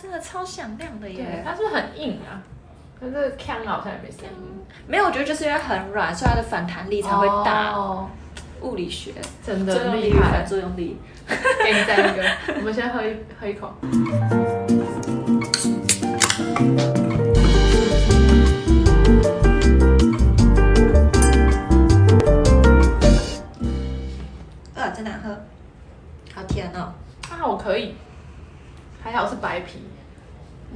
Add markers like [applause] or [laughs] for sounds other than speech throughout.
真的超响亮的对耶，。它是不是很硬啊，可是锵好像也没声音，没有，我觉得就是因为很软，所以它的反弹力才会大。哦物理学，真的厉害与反。作用力。给你再一个，[laughs] 我们先喝一喝一口。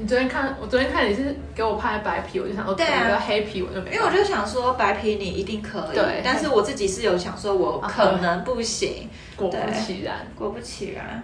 你昨天看，我昨天看你是给我拍白皮，我就想说，对啊可能黑皮我就没。因为我就想说白皮你一定可以，对但是我自己是有想说我可能不行，[laughs] 果不其然，果不其然，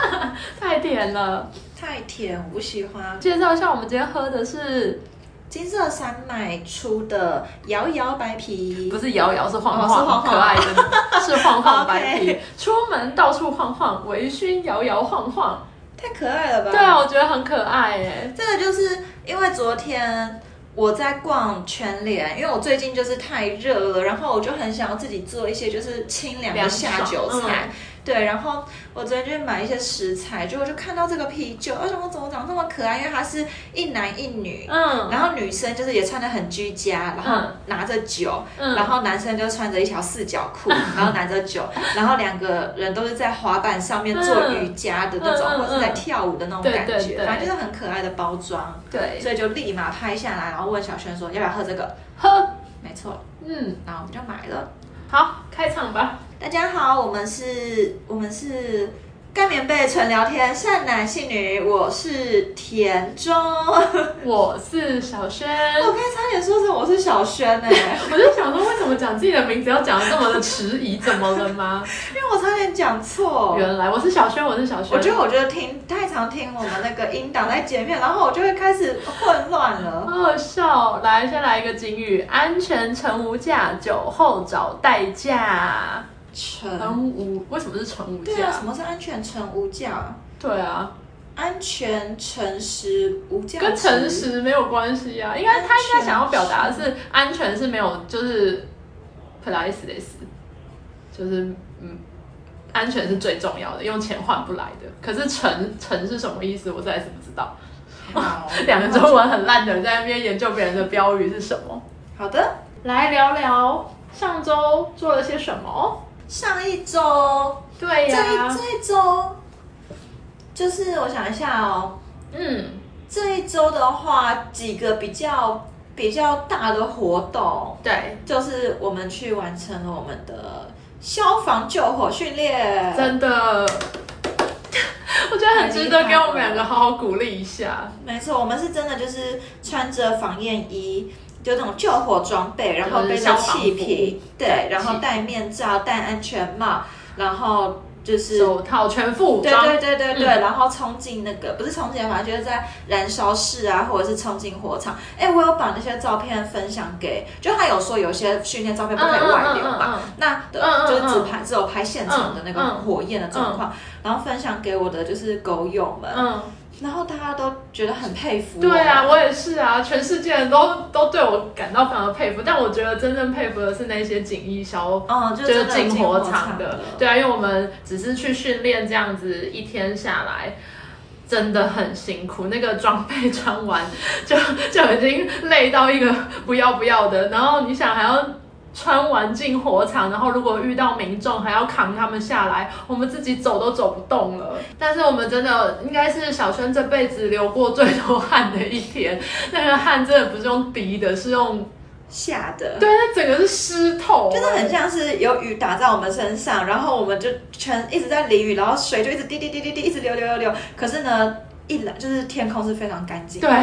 [laughs] 太甜了。太甜，我不喜欢。介绍一下，我们今天喝的是金色山脉出的摇摇白皮，不是摇摇，是晃晃，哦是晃晃可爱的，是晃晃白皮。[laughs] 出门到处晃晃，微醺摇摇晃晃。太可爱了吧？对啊，我觉得很可爱耶。这个就是因为昨天我在逛全联，因为我最近就是太热了，然后我就很想要自己做一些就是清凉的下酒菜。对，然后我昨天就买一些食材，结果就看到这个啤酒，而且我怎么长得这么可爱？因为它是一男一女，嗯，然后女生就是也穿的很居家，然后嗯。拿着酒，嗯然后男生就穿着一条四角裤，[laughs] 然后拿着酒，然后两个人都是在滑板上面做瑜伽的那种，或是在跳舞的那种感觉，反正就是很可爱的包装，对，所以就立马拍下来，然后问小轩说要不要喝这个，喝，没错，嗯，然后我们就买了。好，开场吧。大家好，我们是，我们是。盖棉被纯聊天，善男信女，我是田中。[laughs] 我是小轩，我刚才差点说成我是小轩呢、[laughs] 我就想说，为什么讲自己的名字要讲的这么的迟疑？怎么了吗？[laughs] 因为我差点讲错。原来我是小轩，我是小轩。我觉得我觉得听太常听我们那个音档在前面，然后我就会开始混乱了。好好笑。来，先来一个警语：安全乘无价，酒后找代驾。纯乘无为什么是乘无对啊，价什？么是安全诚无价？对啊，安全诚实无价，跟诚实没有关系啊。应该他应该想要表达的是安全是没有，就是 priceless，就是嗯，安全是最重要的，用钱换不来的。可是诚诚是什么意思？我实在是不知道。好两个中文很烂的人在那边研究别人的标语是什么。好的，来聊聊上周做了些什么。上一周，对这呀、一这一周，就是我想一下哦，嗯，这一周的话，几个比较比较大的活动，对，就是我们去完成了我们的消防救火训练，真的，我觉得很值得给我们两个好好鼓励一下。没错，我们是真的就是穿着防烟衣，就那种救火装备，然后背着气瓶，对，然后戴面罩、戴安全帽，然后就是。手套全副武对装，对对对对，嗯。然后冲进那个不是冲进，反正就是在燃烧室啊，或者是冲进火场。哎，我有把那些照片分享给，就他有说有些训练照片不可以外流嘛，那嗯嗯就是只拍只有拍现场的那个火焰的状况，然后分享给我的就是狗友们，嗯，然后大家都觉得很佩服。对啊，，我也是啊，全世界人都都对我感到非常的佩服，但我觉得真正佩服的是那些锦衣消嗯，就就是进火场场的，对啊，因为我们只是去训练这样子一天下来。真的很辛苦，那个装备穿完就就已经累到一个不要不要的，然后你想还要穿完进火场，然后如果遇到民众还要扛他们下来，我们自己走都走不动了。但是我们真的应该是小轩这辈子流过最多汗的一天，[laughs] 那个汗真的不是用滴的，是用吓的，对，它整个是湿透，真的很像是有雨打在我们身上，然后我们就全一直在淋雨，然后水就一直滴滴滴滴滴，一直流流流流。可是呢，一来就是天空是非常干净的，对。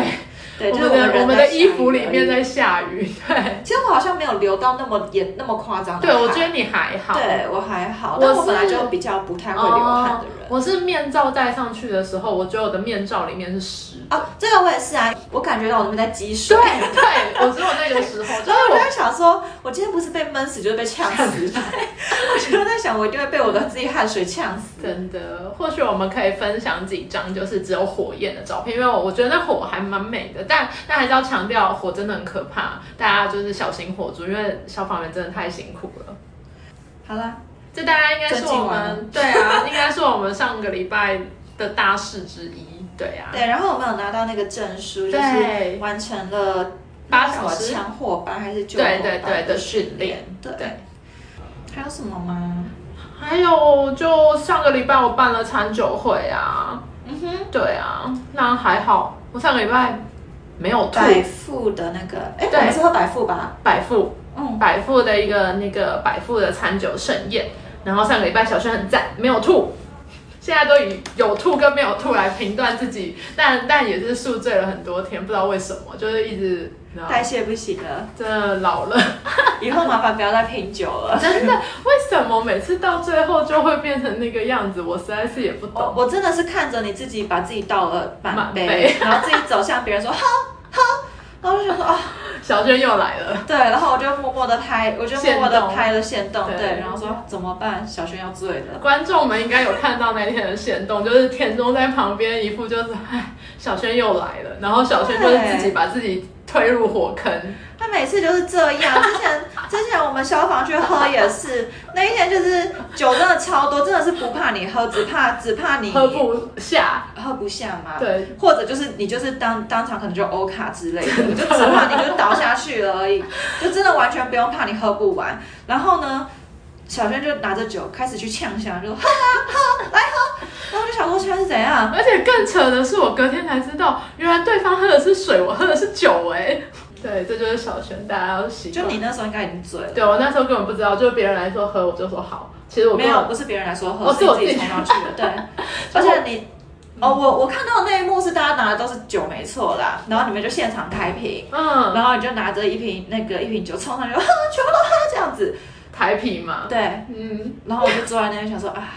对，我就是们的我们的衣服里面在下雨，对，其实我好像没有流到那么严、那么夸张对我觉得你还好，对我还好，但我本来就比较不太会流汗的人。我是面罩戴上去的时候，我觉得我的面罩里面是湿的，哦，这个我也是啊，我感觉到我那边在积水。对对，我只有那个时候，[laughs] 就是我就在想说，我今天不是被闷死，就是被呛死。[laughs] 我就在想，我一定会被我的自己汗水呛死。真的，或许我们可以分享几张就是只有火焰的照片，因为我我觉得那火还蛮美的，但但还是要强调火真的很可怕，大家就是小心火烛，因为消防员真的太辛苦了。好啦，这大家应该是我们对啊，应该是我们上个礼拜的大事之一。对呀、对，然后我们有拿到那个证书，就是完成了八小时枪火班还是救火对对对班的训训练对，对还有什么吗？还有就上个礼拜我办了餐酒会啊，嗯哼，对啊，那还好，我上个礼拜没有吐百富的那个，哎，对我们是喝百富吧？百富嗯，百富的一个那个百富的餐酒盛宴，然后上个礼拜小轩很赞，没有吐。现在都以有吐跟没有吐来评断自己，但但也是宿醉了很多天，不知道为什么，就是一直，代谢不行了，真的老了，以后麻烦不要再拼酒了。[laughs] 真的，为什么每次到最后就会变成那个样子？我实在是也不懂。我真的是看着你自己把自己倒了满杯，满杯然后自己走向别人说喝喝，然后我就想说啊，[laughs] 小轩又来了，对，然后我就默默的拍，我就默默的拍了线动，对。对，然后说怎么办？小轩要醉了。观众们应该有看到那天的线动，就是田中在旁边一副就是，唉，小轩又来了，然后小轩就是自己把自己推入火坑。他每次就是这样。之前之前我们消防去喝也是，那一天就是酒真的超多，真的是不怕你喝，只怕只怕你喝不下，喝不下嘛。对，或者就是你就是当当场可能就欧卡之类的，就只怕你就倒下去了而已，就真的完全不用怕你喝不完。然后呢，小轩就拿着酒开始去呛香，就说喝啊喝来喝，然后我就想说现在是怎样？而且更扯的是，我隔天才知道，原来对方喝的是水，我喝的是酒、哎，对，这就是小轩，大家要习就。你那时候应该已经醉了。对我那时候根本不知道，就是别人来说喝，我就说好。其实我没有，不是别人来说喝，哦是我自己自己冲上去的。对，[laughs] 而且你，哦，我我看到的那一幕是大家拿的都是酒，没错啦。然后你们就现场开瓶，嗯，然后你就拿着一瓶那个一瓶酒冲上去，喝，全部都喝这样子。台啤嘛，对，嗯然后我就坐在那边想说啊，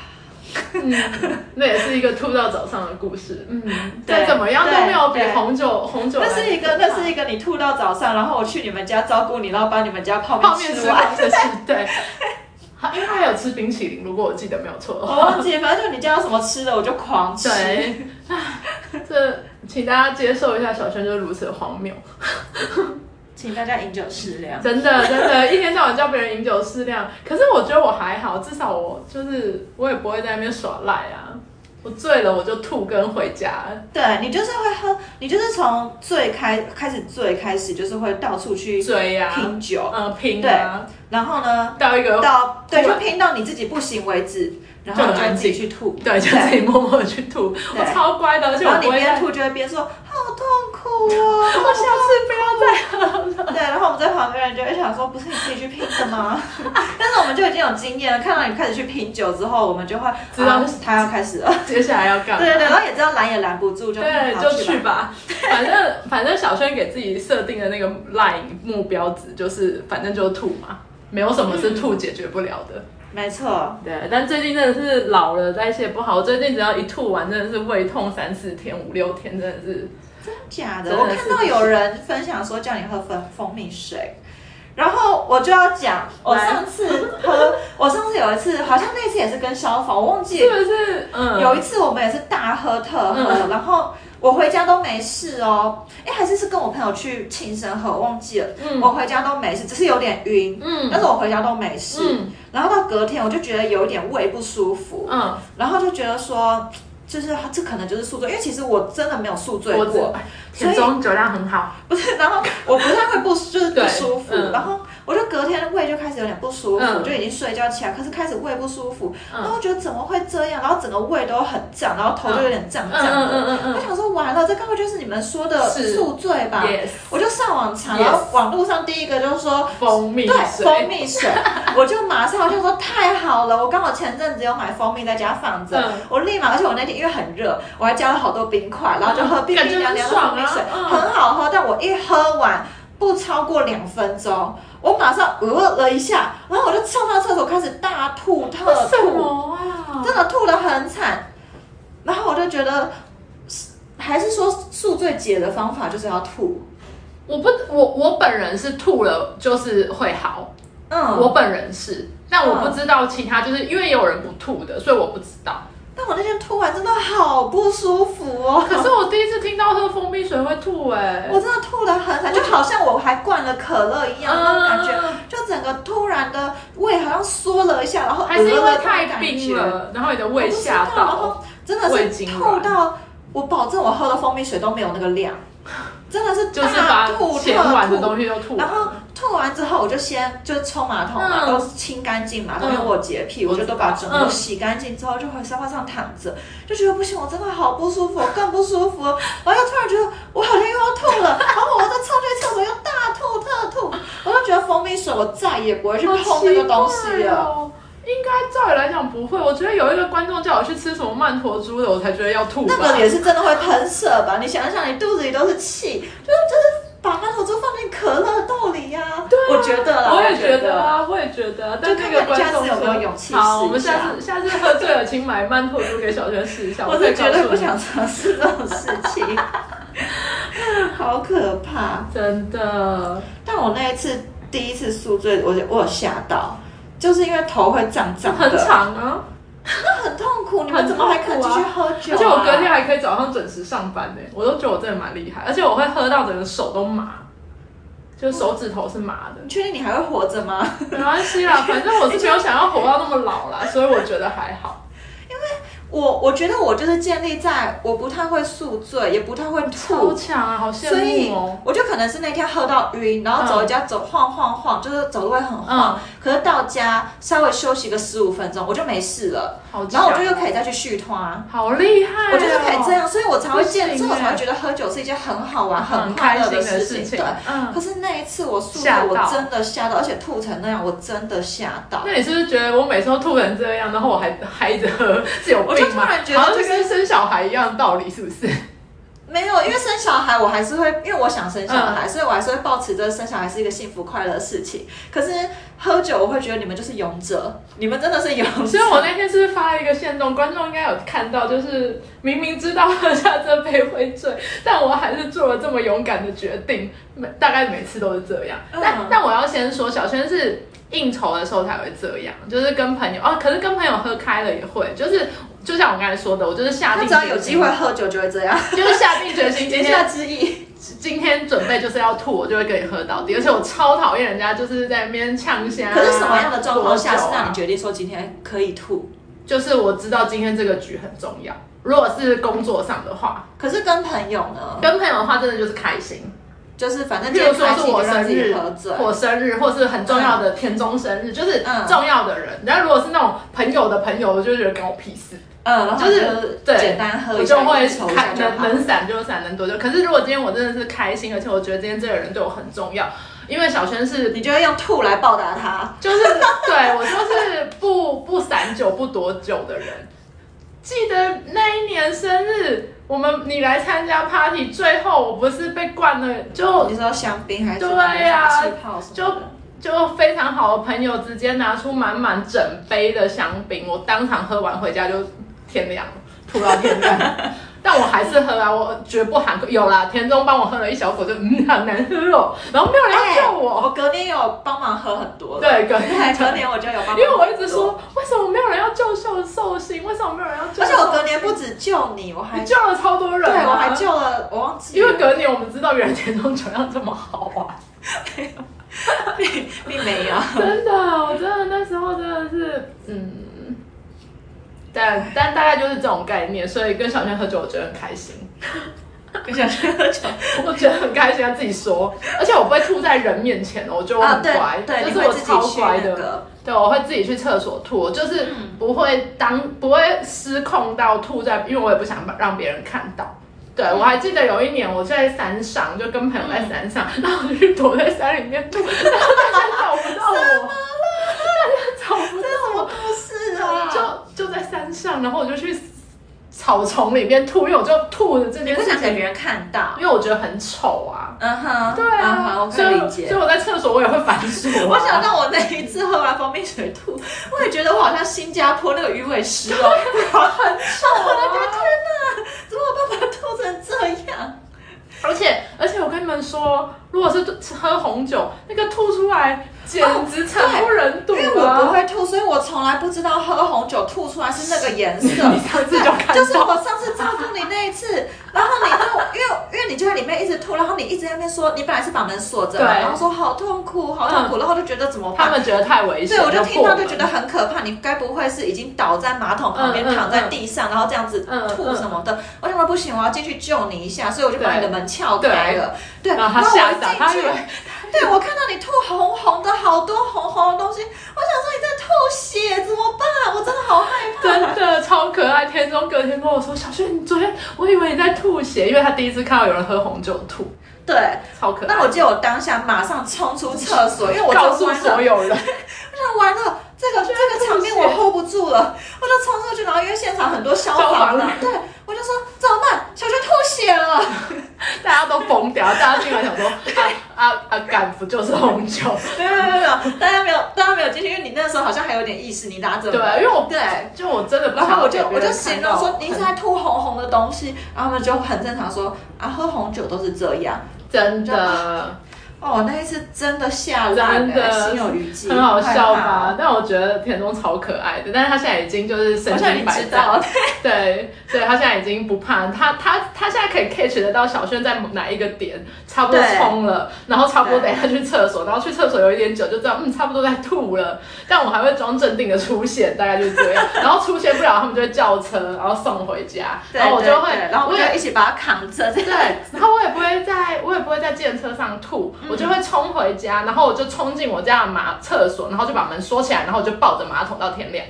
嗯，[laughs] 那也是一个吐到早上的故事。嗯，对再怎么样都没有比红酒红酒来那是一个那是一个你吐到早上，然后我去你们家照顾你，然后把你们家泡 [laughs] 泡面吃完。完这是对。好 [laughs] 因为他还有吃冰淇淋，如果我记得没有错的我。忘记，反正就你家有什么吃的，我就狂吃。对，这请大家接受一下，小轩就是如此的荒谬。请大家饮酒适量。真的真的，一天到晚叫别人饮酒适量。[laughs] 可是我觉得我还好，至少我就是我也不会在那边耍赖啊。我醉了我就吐跟回家。对你就是会喝，你就是从醉开开始醉开始，就是会到处去追呀、拼酒，嗯，拼啊，然后呢，到一个到对，就拼到你自己不行为止，然后你就自己去吐，对，就自己默默的去吐。我超乖的，而且然后你我边吐就会边说好痛苦哦，我下次不要再喝了。对，然后我们在旁边人就会想说，不是你自己去拼的吗？[laughs] 但是我们就已经有经验了，看到你开始去拼酒之后，我们就会知道啊他要开始了。接下来要干嘛？对对对，然后也知道拦也拦不住，就对，就去吧。吧。反正反正小轩给自己设定的那个 line 目标值就是，反正就吐嘛，没有什么是吐解决不了的。没错，对，但最近真的是老了，代谢不好。我最近只要一吐完，真的是胃痛三四天、五六天，真的是。假的。我看到有人分享说叫你喝蜂蜂蜜水。然后我就要讲，我上次 [laughs] 喝，我上次有一次，好像那次也是跟消防，我忘记是不是？嗯，有一次我们也是大喝特喝，然后我回家都没事哦。哎，还是是跟我朋友去庆生喝，我忘记了。嗯我回家都没事，只是有点晕，嗯但是我回家都没事。嗯然后到隔天我就觉得有一点胃不舒服，嗯，然后就觉得说，就是这可能就是宿醉，因为其实我真的没有宿醉过，所以酒量很好。不是，然后我不太会不就是不舒服，嗯然后我就隔天胃就开始有点不舒服，嗯。就已经睡觉起来，可是开始胃不舒服，嗯。然后觉得怎么会这样，然后整个胃都很胀，然后头就有点胀嗯。胀的，我想说完了，这该不会就是你们说的宿醉吧？Yes。我就上网查，Yes 然后网络上第一个就是说蜂蜜对水，蜂蜜水，我就马上我就说太好了，我刚好前阵子有买蜂蜜在家放着，嗯我立马，而且我那天因为很热，我还加了好多冰块，然后就喝冰冰凉凉的蜂蜜水，很好喝。但我一喝完不超过两分钟，我马上呃了一下，然后我就上到厕所开始大吐特吐，么啊？真的吐的很惨。然后我就觉得，还是说宿醉解的方法就是要吐。我不，我我本人是吐了就是会好，嗯，我本人是，但我不知道其他，就是因为有人不吐的，所以我不知道。但我那天吐完真的好不舒服哦。可是我第一次听到喝蜂蜜水会吐、哎，我真的吐的很惨，就好像我还灌了可乐一样那种感觉，嗯就整个突然的胃好像缩了一下，然后还是因为太冰了，然后你的我胃吓不知道然到后。真的胃是吐到我保证我喝的蜂蜜水都没有那个量，真的是就是把大吐前碗的特吐。东西都吐完然后吐完之后，我就先就冲马桶嘛，嗯都清干净马桶，嗯因为我洁癖，我我就都把整个嗯洗干净之后，就回沙发上躺着，就觉得不行，我真的好不舒服，我 [laughs] 更不舒服，然后又突然觉得我好像又要吐了，然后我再冲去厕所又大吐特吐，我就觉得蜂蜜水我再也不会去碰那个东西了。哦应该照理来讲不会，我觉得有一个观众叫我去吃什么曼陀珠的，我才觉得要吐。那个也是真的会喷射吧？你想想，你肚子里都是气，就是就是把曼陀珠放进可乐豆里呀、对啊我觉得啦，我也觉觉得啊，我也觉得啊。但那个观众有没有勇气好，我们下下次下次喝醉了，请买曼陀珠给小轩试一下。[laughs] 我是绝对不想尝试这种事情，[laughs] 好可怕。真的。但我那一次第一次宿醉，我就我有吓到，就是因为头会胀胀的，很长啊，那很痛苦。你们怎么还肯继续喝酒、啊？而且我隔天还可以早上准时上班呢，我都觉得我真的蛮厉害，而且我会喝到整个手都麻，就是手指头是麻的。你确定你还会活着吗？没关系啦，反正我是没有想要活到那么老啦，所以我觉得还好。我我觉得我就是建立在我不太会宿醉，也不太会超吐，强啊，好羡所以慕哦。我就可能是那天喝到晕，然后走回家走晃晃晃，就是走路会很晃。可是到家稍微休息个十五分钟，我就没事了，好强，然后我就又可以再去续团。好厉害、哦，我就是可以这样，所以我才会建，所以我才会觉得喝酒是一件很好玩、很快乐开心的事事情。对，嗯。可是那一次我宿醉，我真的吓到，而且吐成那样，我真的吓到。那你是不是觉得我每次都吐成这样，然后我还嗨着喝，是有我就？突然觉得就跟生小孩一样的道理，是不是？没有，因为生小孩我还是会，因为我想生小孩，所以我还是会保持着生小孩是一个幸福快乐的事情。可是喝酒，我会觉得你们就是勇者，你们真的是勇者。所以我那天是发了一个线动，观众应该有看到，就是明明知道喝下这杯会醉，但我还是做了这么勇敢的决定，每大概每次都是这样。嗯但但我要先说，小轩是应酬的时候才会这样，就是跟朋友哦，可是跟朋友喝开了也会，就是就像我刚才说的，我就是下定他只要有机会，喝酒就会这样。[laughs] 就是下定决心今天 [laughs] 言下之意，今天准备就是要吐，我就会跟你喝到底。而且我超讨厌人家就是在那边呛虾、啊。可是什么样的状况下是让你决定说今天可以吐？就是我知道今天这个局很重要。如果是工作上的话，可是跟朋友呢，跟朋友的话，真的就是开心。就是反正譬今天开如说是我生日我生日，或是很重要的田中生日，就是嗯重要的人。然后如果是那种朋友的朋友，我就觉得跟我屁事。嗯，就是对简单喝一下，我就会抽一开能。能散就散，能躲就。可是如果今天我真的是开心，而且我觉得今天这个人对我很重要，因为小轩是你就会用吐来报答他。就是对我就是不不散酒不躲酒的人。记得那一年生日，我们你来参加 party，最后我不是被灌了，就你说香槟还是对呀气泡什么的？就非常好的朋友直接拿出满满整杯的香槟，我当场喝完回家就天亮了，吐到天亮。[laughs] 但我还是喝啊，我绝不含。有啦，田中帮我喝了一小口就，嗯好难喝哦，然后没有人要救我。我隔年有帮忙喝很多了。对，隔年隔年我就有帮。因为我一直说，为什么没有人要救寿寿星？为什么没有人要救？而且我隔年不止救你，我还你救了超多人、啊，对我还救了，我忘记，因为隔年我们知道原来田中酒量这么好啊，[laughs] 并并没有。[laughs] 真的，我真的那时候真的是，嗯，但但大概就是这种概念，所以跟小轩喝酒我觉得很开心，跟小轩喝酒。我觉得很开心，他自己说，而且我不会吐在人面前哦，我觉得我啊，对很乖，对，就是我超乖的。那个，对，我会自己去厕所吐，就是不会当不会失控到吐在，因为我也不想把让别人看到。对，我还记得有一年我在山上，就跟朋友在山上，然后我就躲在山里面吐，然后大家找不到我，[laughs] 大家找不这是什么到我，故事啊？就就在山上，然后我就去草丛里面吐，因为我就吐的这件事情，不想给别人看到。因为我觉得很丑啊。嗯哼，对啊，我可所以以理解所以。我在厕所我也会反锁啊、我想到我那一次喝完蜂蜜水吐，我也觉得我好像新加坡那个鱼尾狮哦，很臭。我的天哪，怎么有办法吐成这样？而且而且我跟你们说，如果是喝红酒，那个吐出来简直惨不忍睹因为我不啊！会吐，所以我从来不知道喝红酒吐出来是那个颜色。[laughs] 你上次就看就是我上次照顾你那一次，然后你就因为因为你就就在里面一直吐，然后你一直在那边说，你本来是把门锁着嘛，然后说好痛苦，好痛苦，然后就觉得怎么办？他们觉得太危险，对，我就听到就觉得很可怕。你该不会是已经倒在马桶旁边，躺在地上，然后这样子嗯吐什么的？我想说不行，我要进去救你一下，所以我就把你的门撬开了。对，然后他我吓傻，他以为对我看到你吐红红的，好多红红的东西，我想说你在吐血，怎么办？我真的好害怕。真的超可爱。天中隔天跟我说，小轩，你昨天我以为你在吐血，因为他第一次看到有人喝红酒吐，对，超可爱。那我记得我当下马上冲出厕所，因为我告诉所有人，我想完了，这个这个场面我 hold 不住了，我就冲出去，然后因为现场很多消消防的防员，对我就说怎么办？小轩吐血了。[laughs] 大家都疯掉，大家进来想说，啊啊啊，敢不就是红酒？没有没有没有，大家没有大家没有进去，因为你那时候好像还有点意识，你拿着对，门因为我对。就我真的不然后我就我就形容说你一直在吐红红的东西，然后他们就很正常说啊喝红酒都是这样。真的哦，那一次真的吓烂真的欸，心有余悸，很好笑吧？？但我觉得田中超可爱的，但是他现在已经就是身好像你经百战。知道，，对，所以他现在已经不怕。他，他他现在可以 catch 得到小轩在哪一个点，差不多冲了，然后差不多等一下去厕所，然后去厕所有一点久就知道，嗯，差不多在吐了，但我还会装镇定的出现，大概就是这样，[laughs] 然后出现不了，他们就会叫车，然后送回家，对然后我就会对对，然后我就一起把他扛着，对，然后我也不会在，我也不会在电车上吐，嗯我就会冲回家，然后我就冲进我家的马厕所，然后就把门锁起来，然后我就抱着马桶到天亮，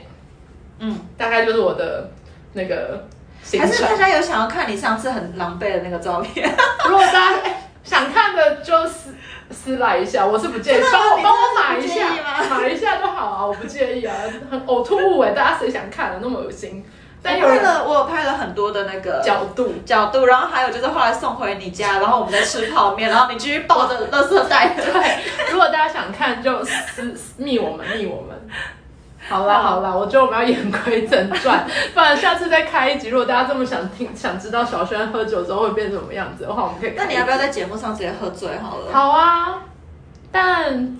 嗯，大概就是我的那个行程还是大。家有想要看你上次很狼狈的那个照片？[laughs] 如果大家、哎想看的就私私来一下，我是不介意，真的吗？帮我帮我买一真的是不介意下，吗？买一下就好啊，我不介意啊，很呕吐物哎，大家谁想看啊，那么恶心，但了，我有拍了很多的那个角度。角度，然后还有就是后来送回你家，然后我们在吃泡面，然后你继续抱着垃圾袋。[laughs] 对，如果大家想看，就私私密我们，密我们。好啦好啦，我觉得我们要言归正传，不然下次再开一集。如果大家这么想听，想知道小轩喝酒之后会变成什么样子的话，我们可以。那你要不要在节目上直接喝醉好了？好啊，但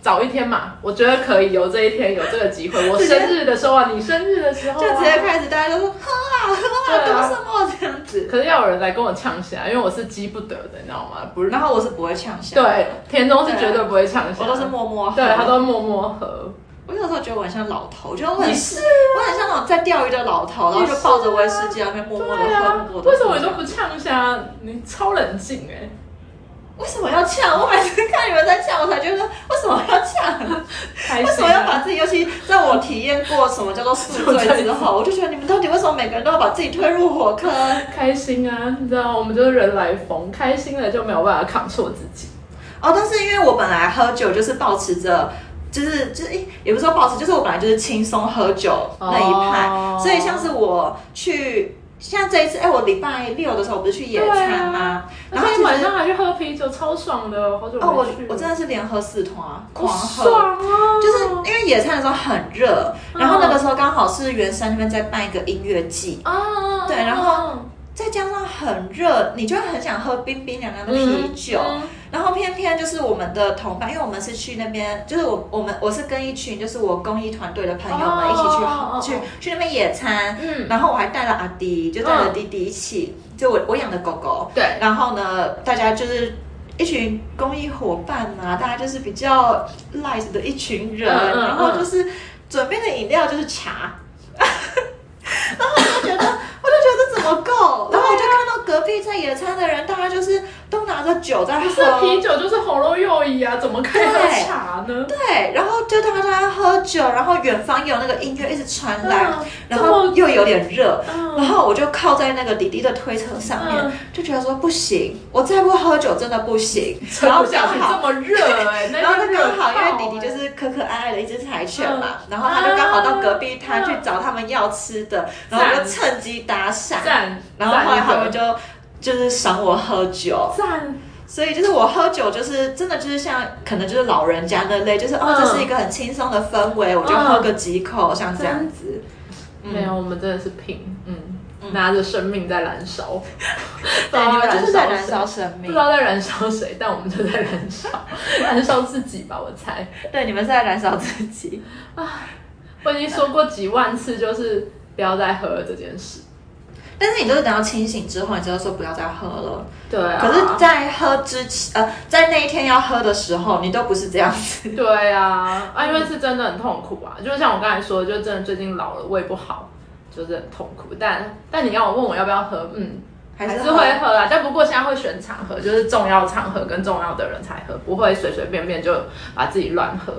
早一天嘛，我觉得可以有这一天，有这个机会。我生日的时候啊，你生日的时候、啊，就直接开始，大家都说喝啊喝啊，都啊赌什么这样子。可是要有人来跟我呛下，因为我是激不得的，你知道吗？不是，然后我是不会呛下，对，田中是绝对不会呛下，我都是默默喝。对他都默默喝。我有时候觉得我很像老头，我觉得我很你是我很像那种在钓鱼的老头，然后就抱着威士忌在那边默默的喝，默默，的。为什么你都不？呛下？你超冷静哎、为什么要呛？我每次看你们在呛，我才觉得为什么要呛？开为什！么要把自己？尤其在我体验过什么叫做宿醉之后，[laughs] 我就觉得你们到底为什么每个人都要把自己推入火坑？开心啊！你知道，我们就是人来疯，开心了就没有办法扛错自己。哦，但是因为我本来喝酒就是保持着。就是就是，诶也不是说保持，就是我本来就是轻松喝酒那一派哦所以像是我去，像这一次，哎、我礼拜六的时候不是去野餐吗？然后晚上还去喝啤酒，超爽的，好久哦，我没去了。我真的是连喝四桶啊狂喝。爽啊！就是因为野餐的时候很热，然后那个时候刚好是原山那边在办一个音乐季，啊，对然后再加上很热，你就会很想喝冰冰凉凉的啤酒。嗯然后偏偏就是我们的同伴，因为我们是去那边，就是我我们我是跟一群就是我公益团队的朋友们一起去、哦去去那边野餐，嗯。然后我还带了阿迪，就带了弟弟一起，就我我养的狗狗，对，然后呢，大家就是一群公益伙伴啊，大家就是比较 light 的一群人，嗯嗯。然后就是准备的饮料就是茶，然后我就觉得，我就觉得这怎么够？然后我就看到隔壁在野餐的人，大家就是都拿着酒在不是啤。酒就是喉咙右移啊，怎么可以喝对茶呢？对，然后就大家在喝酒，然后远方有那个音乐一直传来，嗯然后又有点热，嗯然后我就靠在那个弟弟的推车上面，嗯就觉得说不行，我再不喝酒真的不行。然后刚好这么热 [laughs] 然后就刚好，因为弟弟就是可可爱爱的一只柴犬嘛，嗯然后他就刚好到隔壁摊嗯去找他们要吃的，然后我就趁机搭讪，然后后来他们就就就是赏我喝酒，赞，所以就是我喝酒就是真的就是像可能就是老人家那类，就是哦嗯。这是一个很轻松的氛围，我就喝个几口，像这样子。嗯。没有，我们真的是拼，嗯，拿着生命在燃烧，对，你们就是在燃烧生命。不知，道在燃烧谁，但我们就在燃烧，[laughs] 燃烧自己吧，我猜。对，你们是在燃烧自己。啊。我已经说过几万次，就是不要再喝了这件事。但是你都是等到清醒之后，你知道说不要再喝了。对啊。可是，在喝之前，呃，在那一天要喝的时候，你都不是这样子。对啊，啊，因为是真的很痛苦啊，就像我刚才说，就真的最近老了，胃不好，就是很痛苦。但但你要我问我要不要喝，嗯，还是会喝啊。但不过现在会选场合，就是重要场合跟重要的人才喝，不会随随便便就把自己乱喝。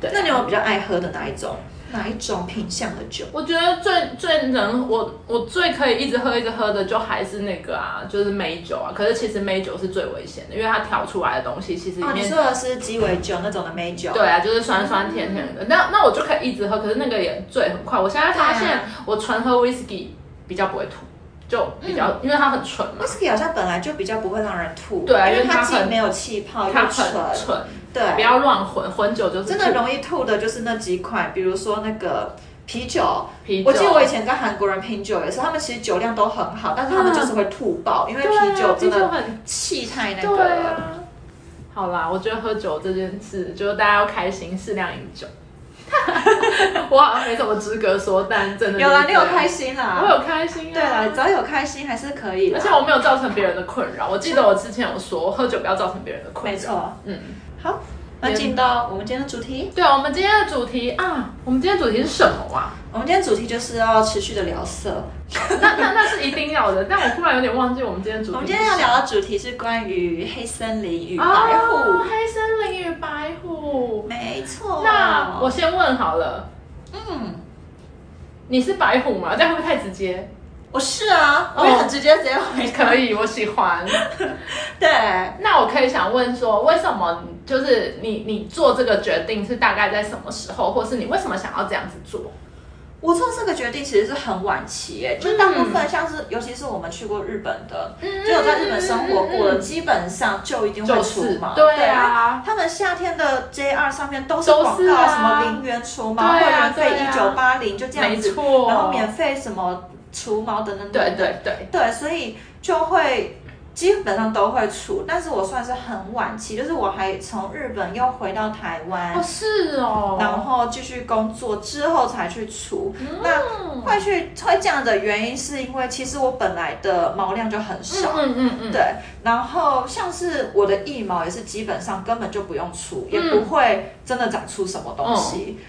对，那你有比较爱喝的哪一种？哪一种品相的酒？我觉得最最能我我最可以一直喝一直喝的，就还是那个啊，就是美酒啊。可是其实美酒是最危险的，因为它调出来的东西其实里面。你说的是鸡尾酒那种的美酒？对啊，就是酸酸甜甜的。那那我就可以一直喝，可是那个也醉很快。我现在发现我纯喝 whisky 比较不会吐。就比较，因为它很纯嘛。whisky 好像本来就比较不会让人吐，对，因为它既没有气泡，它很纯，对，不要乱混，混酒就是真的容易吐的，就是那几款，比如说那个啤酒，啤酒。我记得我以前跟韩国人拼酒也是，他们其实酒量都很好，但是他们就是会吐爆，因为啤酒真的很气太那个。好啦，我觉得喝酒这件事，就是大家要开心，适量饮酒。[laughs] 我好像没什么资格说，但真的有啦，你有开心啦，我有开心，对啦，只要有开心还是可以，而且我没有造成别人的困扰。我记得我之前有说，喝酒不要造成别人的困扰。没错，嗯，好，那进到我们今天的主题。对啊，我们今天的主题啊，我们今天主题是什么啊？我们今天主题就是要持续的聊色，那那那是一定要的。但我突然有点忘记我们今天主题。我们今天要聊的主题是关于黑森林与白虎。黑森林与白虎，没错。那我先问好了。嗯，你是白虎吗？这样会不会太直接？我是啊，我也很直接，直接回。可以，我喜欢。[laughs] 对，那我可以想问说，为什么就是你你做这个决定是大概在什么时候，或是你为什么想要这样子做？我做这个决定其实是很晚期，哎，就大部分像是，尤其是我们去过日本的，嗯就有在日本生活过的，基本上就一定会除毛。对啊，他们夏天的 JR 上面都是广告，什么零元除毛，会员费一九八零，就这样子，然后免费什么除毛等等等等。对对对，对，所以就会。基本上都会除，但是我算是很晚期，就是我还从日本又回到台湾，哦是哦，然后继续工作之后才去除。那会去会这样的原因，是因为其实我本来的毛量就很少，嗯嗯嗯，对，然后像是我的腋毛也是基本上根本就不用除，也不会真的长出什么东西。嗯，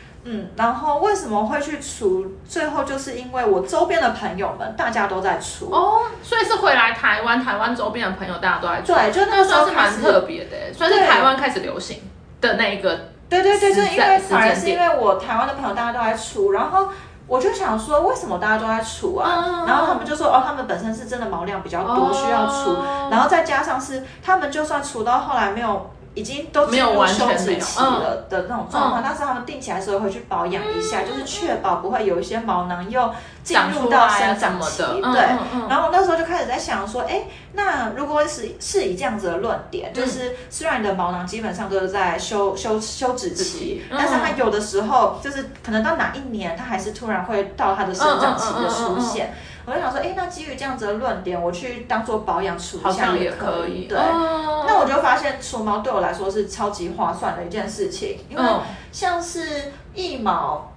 然后为什么会去除？最后就是因为我周边的朋友们大家都在除哦，所以是回来台湾，台湾周边的朋友大家都在除，对，就那时候是蛮特别的，算是台湾开始流行的那一个。对对对，就因为反而是因为我台湾的朋友大家都在除，然后我就想说，为什么大家都在除啊？然后他们就说，哦，他们本身是真的毛量比较多，需要除，然后再加上是他们就算除到后来没有。已经都进入休止期了的那种状况，但是他们定期来时候会去保养一下，就是确保不会有一些毛囊又进入到生长期。对，然后我那时候就开始在想说，哎，那如果是是以这样子的论点，就是虽然你的毛囊基本上都是在休休休止期，但是它有的时候就是可能到哪一年，它还是突然会到它的生长期的出现。我就想说，哎，那基于这样子的论点，我去当做保养除一下也可以。对，那我就发现除毛对我来说是超级划算的一件事情，因为像是腋毛，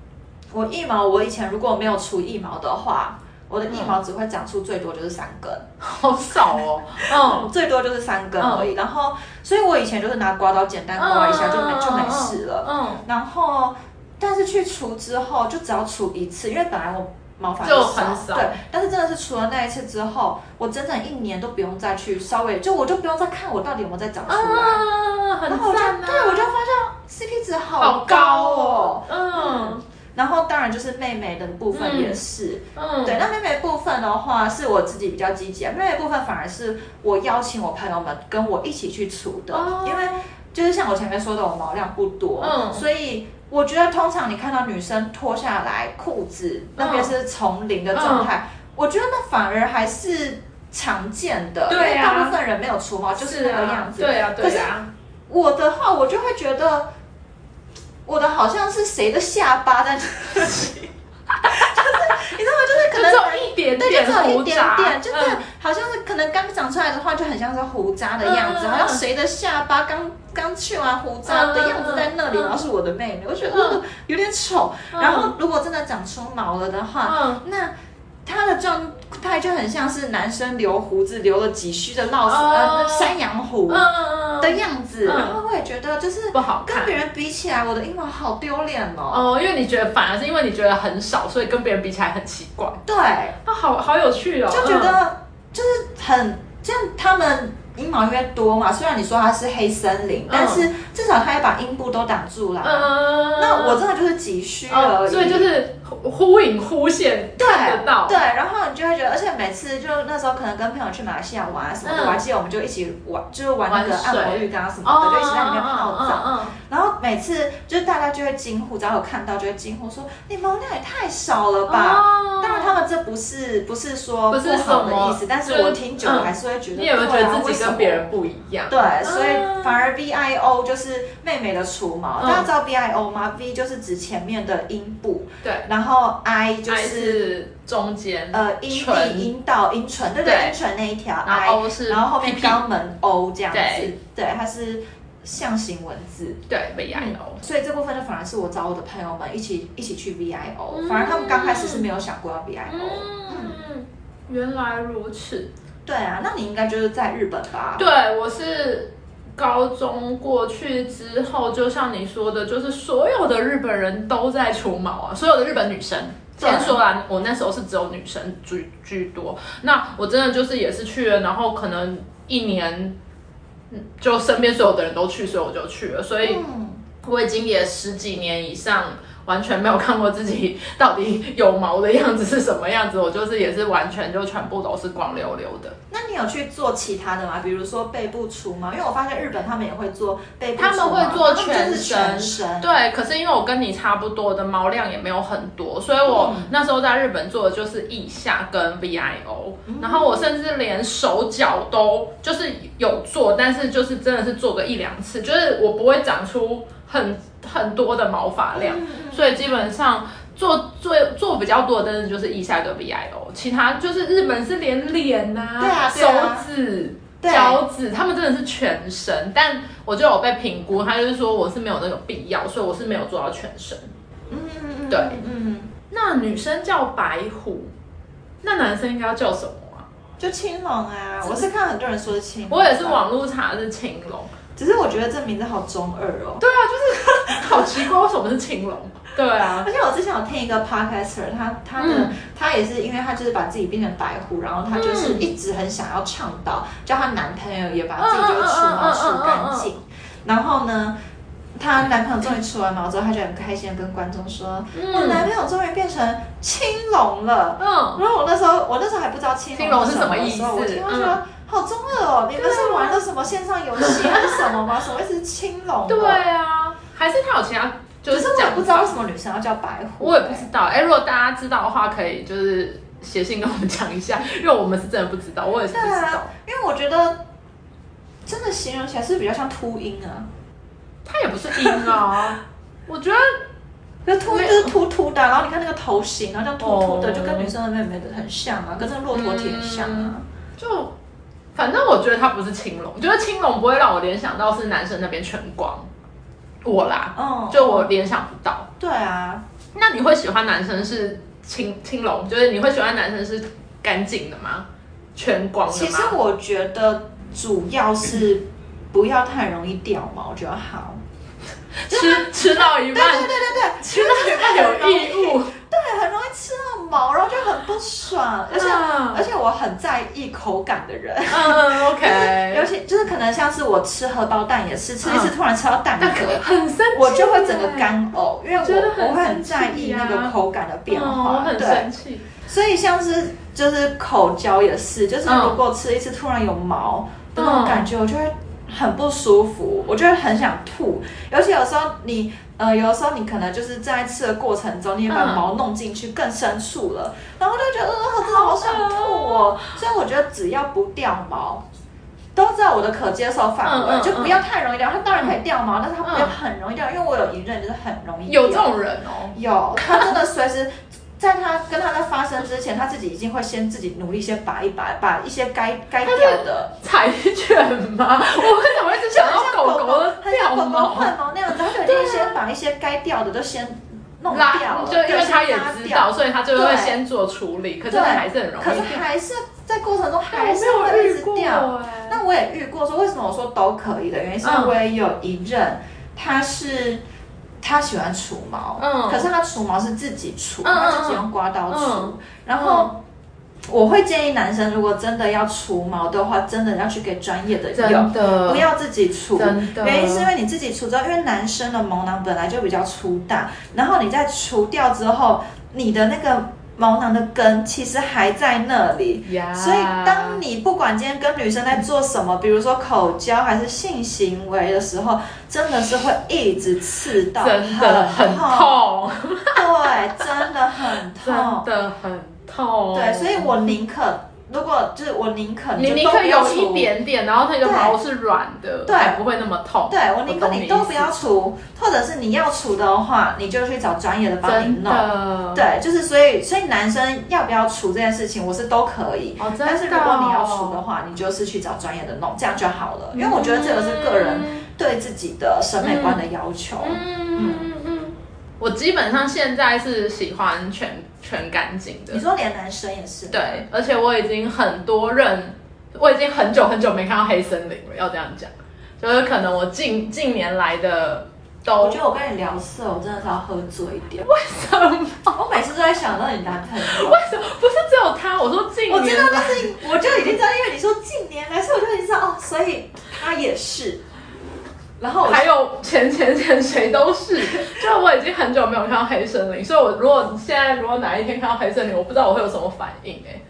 我腋毛我以前如果没有除腋毛的话，我的腋毛只会长出最多就是三根，[laughs] 好少哦。嗯，[laughs] 最多就是三根而已。然后，所以我以前就是拿刮刀简单刮一下就没就没事了。嗯，然后但是去除之后，就只要除一次，因为本来我。毛发就很少，对，但是真的是除了那一次之后，我整整一年都不用再去稍微，就我就不用再看我到底有没有再长出来，然后我就对我就发现 CP 值好高哦，嗯，然后当然就是妹妹的部分也是，嗯，对，那妹妹部分的话是我自己比较积极，妹妹部分反而是我邀请我朋友们跟我一起去除的，因为就是像我前面说的，我毛量不多，嗯，所以。我觉得通常你看到女生脱下来裤子那边是从零的状态，我觉得那反而还是常见的，因为大部分人没有除毛就是那个样子。对啊，对啊。我的话，我就会觉得我的好像是谁的下巴在 [laughs] 就是你知道吗？就是可能有一点点胡渣，就是好像是可能刚长出来的话，就很像是胡渣的样子，好像谁的下巴刚。刚去完胡渣的样子在那里，然后是我的妹妹，我觉得有点丑。然后如果真的长出毛了的话，那他的状态就很像是男生留胡子留了几须的闹哦。呃山羊胡的嗯，样子，嗯。然后我也觉得就是不好看。跟别人比起来，我的英文好丢脸哦。哦，因为你觉得反而是因为你觉得很少，所以跟别人比起来很奇怪。对，那，好好有趣哦，就觉得就是很这样，他们阴毛越多嘛，虽然你说它是黑森林，但是至少它也把阴部都挡住了。嗯，那我真的就是急需而哦，已。所以就是忽忽隐忽现，对看得到，对，然后你就会觉得，而且每次就那时候可能跟朋友去马来西亚玩啊什么的，嗯我还记得我们就一起玩，就是玩那个按摩浴缸什么哦，的，就一起在里面泡澡。嗯然后每次就是大家就会惊呼，只要有看到就会惊呼说：“你毛量也太少了吧！”哦当然，他们这不是不是说不是好的意思，但是就是我听久了嗯还是会觉得，你有没有觉得自己跟别？人不一样？对，所以啊反而 VIO 就是妹妹的除毛。嗯大家知道 VIO 吗？V 就是指前面的阴部，对，然后 I 就是是中间，呃阴唇蒂、阴道、阴唇，对对对，阴唇那一条然 I，后 O 是然后后面肛门 O 这样子对，对，它是象形文字。对 V I O，所以这部分就反而是我找我的朋友们一起一起去 VIO，、嗯反而他们刚开始是没有想过要 VIO。嗯，原来如此。对啊，那你应该就是在日本吧？对，我是高中过去之后，就像你说的，就是所有的日本人都在除毛啊，所有的日本女生。先说啦，我那时候是只有女生居居多。那我真的就是也是去了，然后可能一年，嗯就身边所有的人都去，所以我就去了。所以嗯，我已经也十几年以上，完全没有看过自己到底有毛的样子是什么样子。我就是也是完全就全部都是光溜溜的。那你有去做其他的吗？比如说背部除毛，因为我发现日本他们也会做背部除毛，他们会做全身全身，对，可是因为我跟你差不多的毛量也没有很多，所以我嗯那时候在日本做的就是腋下跟 VIO，、然后我甚至连手脚都就是有做，但是就是真的是做个一两次，就是我不会长出很很多的毛发量，嗯所以基本上。做做做比较多的，真的就是腋下跟 VIO，其他就是日本是连脸呐、对啊手啊。指、对。脚趾，他们真的是全身，但我就有被评估，他就是说我是没有那个必要，所以我是没有做到全身。嗯嗯嗯，对。嗯嗯，那女生叫白虎，那男生应该要叫什么啊？就青龙啊，我是看很多人说是青龙，我也是网络查的是青龙，只是我觉得这名字好中二哦。对啊，就是 [laughs] 好奇怪，为什么是青龙？对啊，而且我之前有听一个 podcaster，他他的、嗯他也是因为他就是把自己变成白虎，然后他就是嗯一直很想要倡导，叫她男朋友也把自己就是除毛除干净。然后呢，她男朋友终于除完毛之后，她就很开心的跟观众说：“嗯我男朋友终于变成青龙了。”嗯，然后我那时候我那时候还不知道青青龙龙是什么意思我听到觉得。好中二哦！你们是玩的什么线上游戏还是什么吗？[laughs] 什么意思是青龙？对，啊，还是他有其他，就是我不知道为什么女生要叫白虎。我也不知道。哎、如果大家知道的话，可以就是写信跟我们讲一下，因为我们是真的不知道，我也是不知道啊。，因为我觉得真的形容起来是比较像秃鹰啊，它也不是鹰啊，[laughs] 我觉得可是秃鹰就是秃秃的，然后你看那个头型，然后这样秃秃的，哦就跟女生的妹妹的很像啊，跟这个骆驼挺像啊。就反正我觉得他不是青龙，我觉得青龙不会让我联想到是男生那边全光，我啦，嗯，就我联想不到。对啊，那你会喜欢男生是青青龙，就是你会喜欢男生是干净的吗？全光的吗？其实我觉得主要是不要太容易掉毛就好。[laughs] 吃吃到一半，对对对对对，吃到一半有异物，对，很容易吃到毛，然后就很不爽，而且、嗯而且我很在意口感的人。嗯，OK，尤其就是可能像是我吃荷包蛋也是，吃一次嗯突然吃到蛋壳，个很生气，我就会整个干呕，因为我我会很在意那个啊口感的变化，很对，生气，所以像是就是口交也是，就是嗯如果吃一次突然有毛的那种嗯感觉，我就会很不舒服，我就会很想吐，尤其有时候你。呃，有的时候你可能就是在吃的过程中，你也把嗯毛弄进去更深处了，然后就觉得呃，真的好想吐哦。所以我觉得只要不掉毛，都在我的可接受范围，嗯嗯就不要太容易掉。它当然可以掉毛，但是它不要嗯很容易掉，因为我有一任就是很容易掉。有这种人哦，有，他真的随时在他跟他在发生之前，他自己已经会先自己努力先拔一拔，把一些该该掉的，柴犬吗？[laughs] 我为什么一直想到狗狗的很像狗狗？换毛那样子，他就已经先把一些该掉的都先弄掉了，就因为对他也知道，所以他就会先做处理，可是对还是很容易可是掉。还是在过程中还是会一直掉。哎，那我也遇过，说为什么我说都可以的原因，是因为有一任，他是他喜欢除毛，嗯可是他除毛是自己除，他自己用刮刀除，嗯然后。我会建议男生，如果真的要除毛的话，真的要去给专业的用真，的不要自己除。原因是因为你自己除之后，因为男生的毛囊本来就比较粗大，然后你在除掉之后，你的那个毛囊的根其实还在那里。呀，所以，当你不管今天跟女生在做什么，比如说口交还是性行为的时候，真的是会一直刺到，真的很痛，对，真的很痛真痛，的很痛。对，所以我宁可，如果就是我宁可你宁可有一点点，然后那个对毛是软的，对还不会那么痛。对我宁可你都不要除，或者是你要除的话，你就去找专业的帮你弄。对，就是所以，所以男生要不要除这件事情，我是都可以。哦，真的但是如果你要除的话，你就是去找专业的弄，这样就好了。因为我觉得这个是个人对自己的审美观的要求。嗯嗯嗯嗯，我基本上现在是喜欢全全干净的你，说连男生也是？对，而且我已经很多任，我已经很久很久没看到黑森林了，要这样讲，就是可能我近近年来的都我觉得我跟你聊色，我真的是要喝醉一点。为什么？我每次都在想到你男朋友。为什么不是只有他？我说近我知道，年来但是我就已经知道，因为你说近年来，所以我就已经知道哦，所以他也是。然后我还有前前前谁都是，[laughs] 就我已经很久没有看到黑森林，所以我如果现在如果哪一天看到黑森林，我不知道我会有什么反应哎、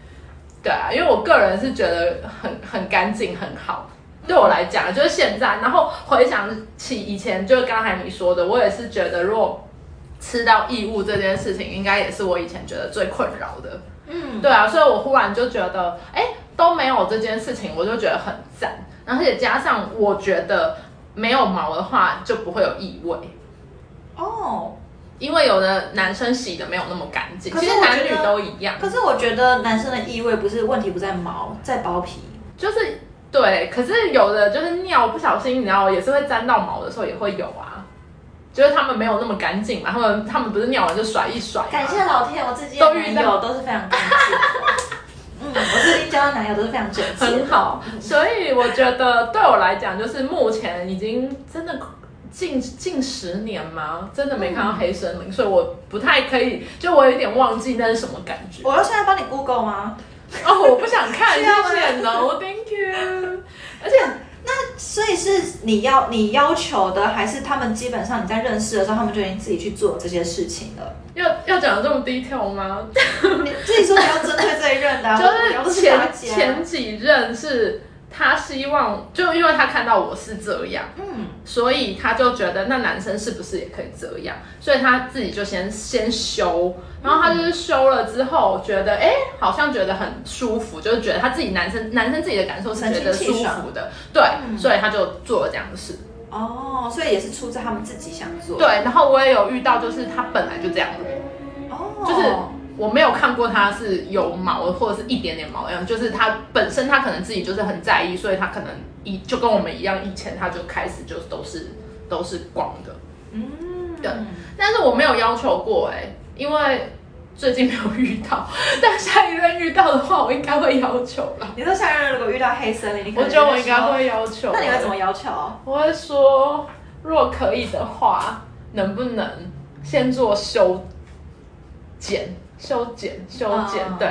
对啊，因为我个人是觉得很很干净很好，对我来讲就是现在，然后回想起以前，就是刚才你说的，我也是觉得如果吃到异物这件事情，应该也是我以前觉得最困扰的。嗯，对啊，所以我忽然就觉得，哎，都没有这件事情，我就觉得很赞。而且加上我觉得没有毛的话，就不会有异味，哦，因为有的男生洗的没有那么干净，其实男女都一样，可是我觉得男生的异味不是问题，不在毛，在包皮。就是对。可是有的就是尿不小心，你知道也是会沾到毛的时候也会有啊。就是他们没有那么干净嘛，他们他们不是尿完就甩一甩，感谢老天，我自己的都遇到男友都是非常干净的。[laughs] 嗯，我最近交的男友都是非常整洁。很好，所以我觉得对我来讲，就是目前已经真的近近十年吗，真的没看到黑森林，所以我不太可以，就我有点忘记那是什么感觉。我要现在帮你 Google 吗？哦，我不想看，谢谢 No Thank you。[laughs] 而且那所以是你要你要求的，还是他们基本上你在认识的时候，他们就已经自己去做这些事情了？要要讲的这么 detail 吗？你自己说你要针对这一任的、[laughs] 就是前家。前几任是他希望，就因为他看到我是这样。嗯，所以他就觉得那男生是不是也可以这样？所以他自己就先先修，然后他就是修了之后，觉得哎、诶好像觉得很舒服，就是觉得他自己男生男生自己的感受是觉得舒服的，对，嗯所以他就做了这样的事。哦，所以也是出自他们自己想做。对，然后我也有遇到，就是他本来就这样的，哦，就是我没有看过他是有毛或者是一点点毛的样，就是他本身他可能自己就是很在意，所以他可能以就跟我们一样，以前他就开始就都是都是光的。嗯，对但是我没有要求过哎、因为最近没有遇到，但下一任遇到的话，我应该会要求了。你说下一任如果遇到黑森林，我觉得我应。该会要求。那你会怎么？要求？我会说，如果可以的话，能不能先做修剪、修剪、修剪？嗯对，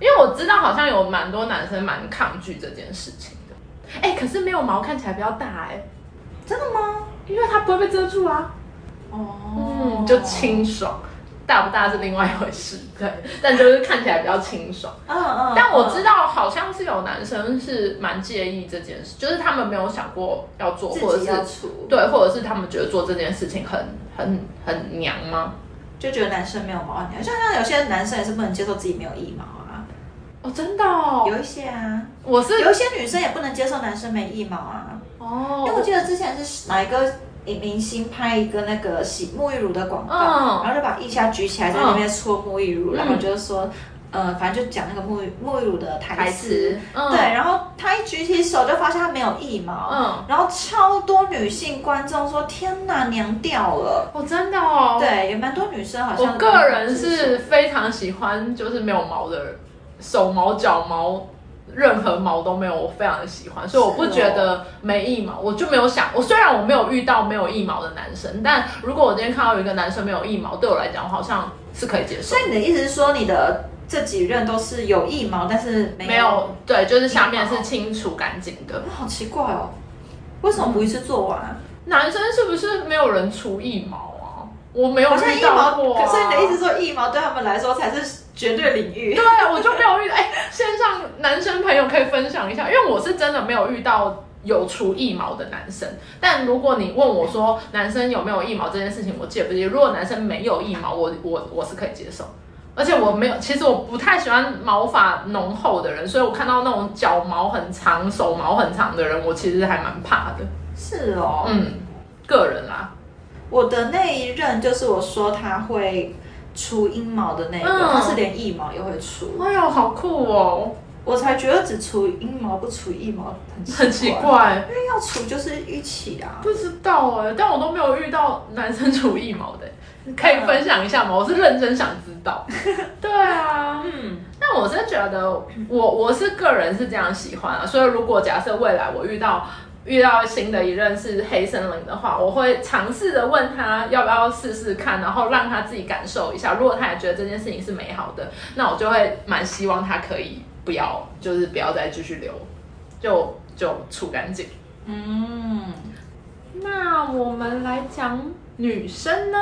因为我知道好像有蛮多男生蛮抗拒这件事情的。哎、可是没有毛看起来比较大哎、真的吗？因为它不会被遮住啊。哦，嗯，就清爽，大不大是另外一回事，[laughs] 对，但就是看起来比较清爽。嗯嗯。但我知道道好像是有男生是蛮介意这件事，就是他们没有想过要做，或者是除，对，或者是他们觉得做这件事情很很很娘吗？就觉得男生没有毛很娘，像像有些男生也是不能接受自己没有腋毛啊，哦，真的哦，有一些啊，我是有一些女生也不能接受男生没腋毛啊。哦因为我哦，记得之前是哪一个明星拍一个那个洗沐浴乳的广告，嗯然后就把腋下举起来在那边搓沐浴乳，嗯然后就是说呃，反正就讲那个沐浴沐浴乳的台台词对，，然后他一举起手就发现他没有腋毛，嗯，然后超多女性观众说：“天哪，娘掉了！”哦，真的哦，对，也蛮多女生好像。我个人是非常喜欢就是没有毛的人，手毛、脚毛。任何毛都没有，我非常的喜欢，所以我不觉得没腋毛，我就没有想。我虽然我没有遇到没有腋毛的男生，但如果我今天看到有一个男生没有腋毛，对我来讲，我好像是可以接受所。以你的意思是说，你的这几任都是有腋毛，但是没有？对，就是下面是清除干净的。好奇怪哦，为什么不一次做完啊？男生是不是没有人除腋毛啊？我没有遇好像腋毛，到过、啊。可是你的意思说腋毛对他们来说才是绝对领域？对，我就没有遇到。哎、线上男生朋友可以分享一下，因为我是真的没有遇到有除腋毛的男生。但如果你问我说男生有没有腋毛这件事情，我介不介意？如果男生没有腋毛，我我我是可以接受。而且我没有，其实我不太喜欢毛发浓厚的人，所以我看到那种脚毛很长、手毛很长的人，我其实还蛮怕的。是哦，嗯，个人啦，我的那一任就是我说他会除阴毛的那个，嗯他是连腋毛也会除，哎呦，好酷哦，我才觉得只除阴毛不除腋毛很很奇怪，怪。因为要除就是一起啊。不知道哎、但我都没有遇到男生除腋毛的、[laughs] 可以分享一下吗？我是认真想知道。[laughs] 对啊，嗯，但我是觉得我我是个人是这样喜欢啊，所以如果假设未来我遇到遇到新的一任是黑森林的话，我会尝试的问他要不要试试看，然后让他自己感受一下。如果他也觉得这件事情是美好的，那我就会蛮希望他可以不要，就是不要再继续留，就就除干净。嗯，那我们来讲女生呢？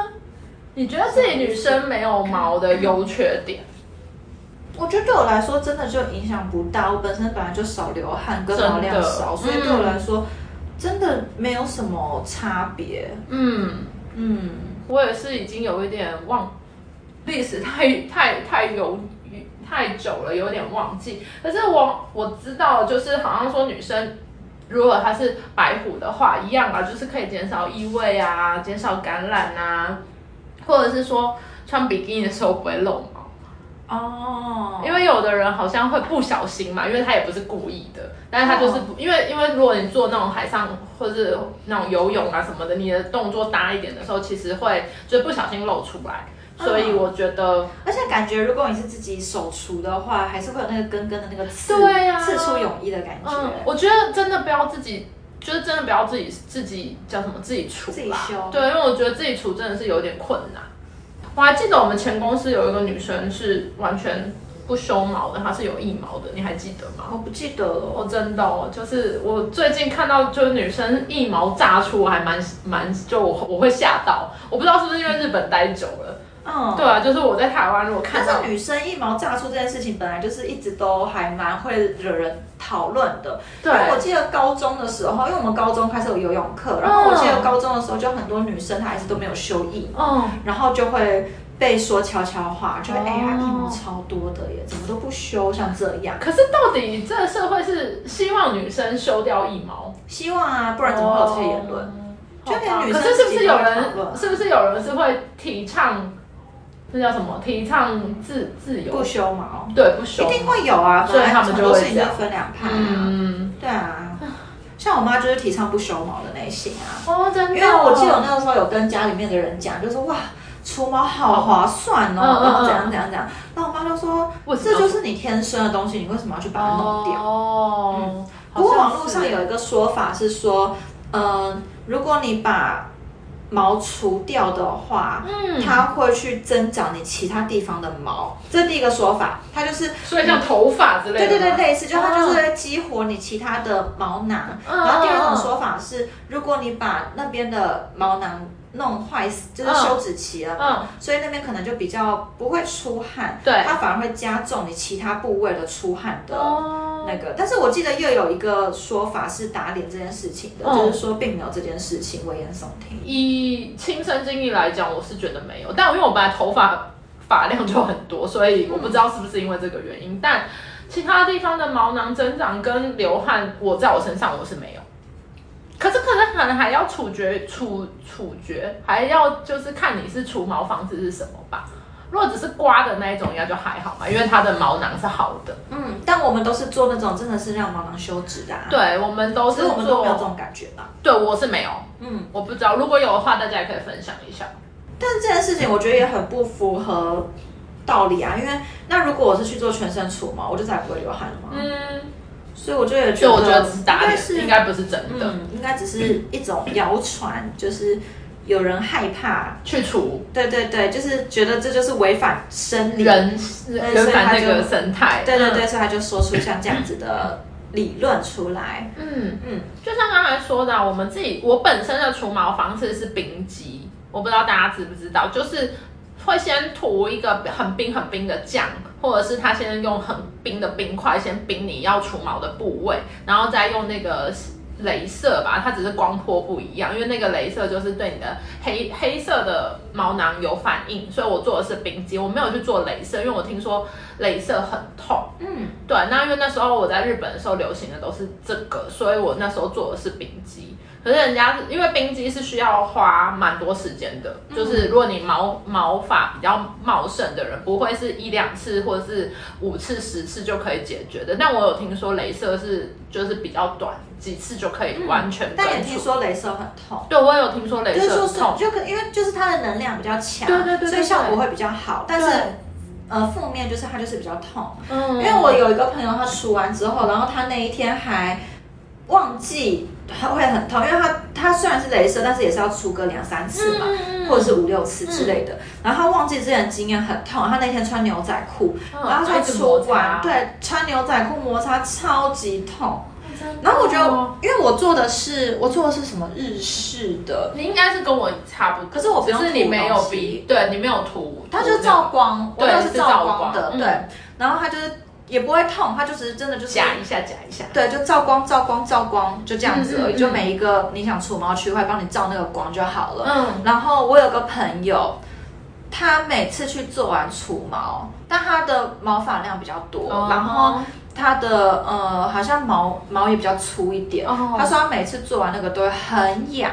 你觉得自己女生没有毛的优缺点？我觉得对我来说真的就影响不大。我本身本来就少流汗，跟毛量少，所以对嗯我来说真的没有什么差别。嗯，嗯，我也是已经有一点忘，历史太 [laughs] 太太有太久了，有点忘记。可是我我知道，就是好像说女生。如果她是白虎的话，一样啊，就是可以减少异味啊，减少感染啊，或者是说穿比基尼的时候不会露毛。哦，因为有的人好像会不小心嘛，因为他也不是故意的，但是他就是不，因为因为如果你做那种海上或是那种游泳啊什么的，你的动作大一点的时候，其实会就不小心露出来，所以我觉得而且感觉如果你是自己手除的话，还是会有那个根根的那个刺，对啊刺出泳衣的感觉。嗯，我觉得真的不要自己。就是真的不要自己自己叫什么自己除自己啦修对，因为我觉得自己除真的是有点困难。我还记得我们前公司有一个女生是完全不修毛的，她是有腋毛的，你还记得吗？我不记得了。我真的哦，就是我最近看到就是女生腋毛炸出，我还蛮蛮就我我会吓到，我不知道是不是因为日本待久了。嗯，对啊，就是我在台湾如果看到但是女生一毛炸出这件事情，本来就是一直都还蛮会惹人讨论的。对因为我记得高中的时候，因为我们高中开始有游泳课，然后我记得高中的时候就很多女生她还是都没有修腋毛，嗯，然后就会被说悄悄话，就会哦。哎呀腋毛超多的耶，怎么都不修，像这样。可是到底这个社会是希望女生修掉一毛，希望啊，不然怎么会有这些言论？哦。就连女生可是是不是有人是不是有人是会提倡，这叫什么？提倡自自由。不修毛，对不修。一定会有啊，所以他们就会分两派啊。嗯，对啊，像我妈就是提倡不修毛的那型啊。哦，真的哦，因为我记得我那个时候有跟家里面的人讲，就说哇，除毛好划算哦，然后怎样怎样怎样。然后我妈就说，这就是你天生的东西，你为什么要去把它弄掉？哦，不过网络上有一个说法是说，嗯、如果你把毛除掉的话，嗯它会去增长你其他地方的毛，这是第一个说法。它就是所以像头发之类的，对对对，类似，就它就是激活你其他的毛囊。嗯然后第二种说法是，如果你把那边的毛囊弄坏死，就是嗯。休止期了。嘛，嗯。所以那边可能就比较不会出汗，对。它反而会加重你其他部位的出汗的。哦，那个，但是我记得又有一个说法是打脸这件事情的，嗯。就是说并没有这件事情，危言耸听。以亲身经历来讲，我是觉得没有，但因为我本来头发发量就很多，所以我不知道是不是因为这个原因，但其他地方的毛囊增长跟流汗，我在我身上我是没有。可是可能可能还要处决处处决，还要就是看你是除毛方式是什么吧。如果只是刮的那一种，应该就还好嘛，因为它的毛囊是好的。嗯，但我们都是做那种真的是让毛囊休止的、啊，，对，我们都是所以我们都没有这。种感觉吧。对，我是没有，嗯，我不知道，如果有的话，大家也可以分享一下。但这件事情我觉得也很不符合道理啊，因为那如果我是去做全身除毛，我就再也不会流汗了嘛。嗯，所以我就也觉得，我觉得只是打脸，应该是应该不是真的。嗯，应该只是一种谣传，就是有人害怕。去除对对对，就是觉得这就是违反生理。人所以原反那个生态。对对对，所以他就说出像这样子的理论出来。嗯，嗯，嗯，就像刚才说的啊，我们自己我本身的除毛方式是冰肌，我不知道大家知不知道，就是会先涂一个很冰很冰的酱，或者是他先用很冰的冰块先冰你要除毛的部位，然后再用那个。镭射吧，它只是光波不一样，因为那个镭射就是对你的黑黑色的毛囊有反应，所以我做的是冰肌，我没有去做镭射，因为我听说镭射很痛。嗯，对，那因为那时候我在日本的时候流行的都是这个，所以我那时候做的是冰肌。可是人家是因为冰肌是需要花蛮多时间的，就是如果你毛毛发比较茂盛的人，不会是一两次或者是五次、十次就可以解决的。但我有听说镭射是就是比较短，几次就可以完全但也。听说镭射很痛。对，我有听说镭射痛，就可因为就是它的能量比较强，对对对对所以效果会比较好。但是呃，负面就是它就是比较痛。嗯因为我有一个朋友，他除完之后，然后他那一天还忘记他会很痛，因为他他虽然是镭射，但是也是要出个两三次嘛，嗯或者是五六次之类的。然后他忘记之前的经验很痛，他那天穿牛仔裤，嗯然后他一直摩除完，对，穿牛仔裤摩擦超级痛。然后我觉哦得，因为我做的是我做的是什么日式的，你应该是跟我差不多，可是我不用只是你涂没有东西，对你没有涂，它就是照光，我对那个是照光的，对。然后它就是也不会痛，它就只是真的就是夹一下夹一下，对，就照光照光照光，就这样子而已。嗯嗯嗯就每一个你想除毛区会帮你照那个光就好了。嗯，然后我有个朋友，他每次去做完除毛，但他的毛发量比较多，哦然后他的呃好像毛毛也比较粗一点。哦他说他每次做完那个都会很痒。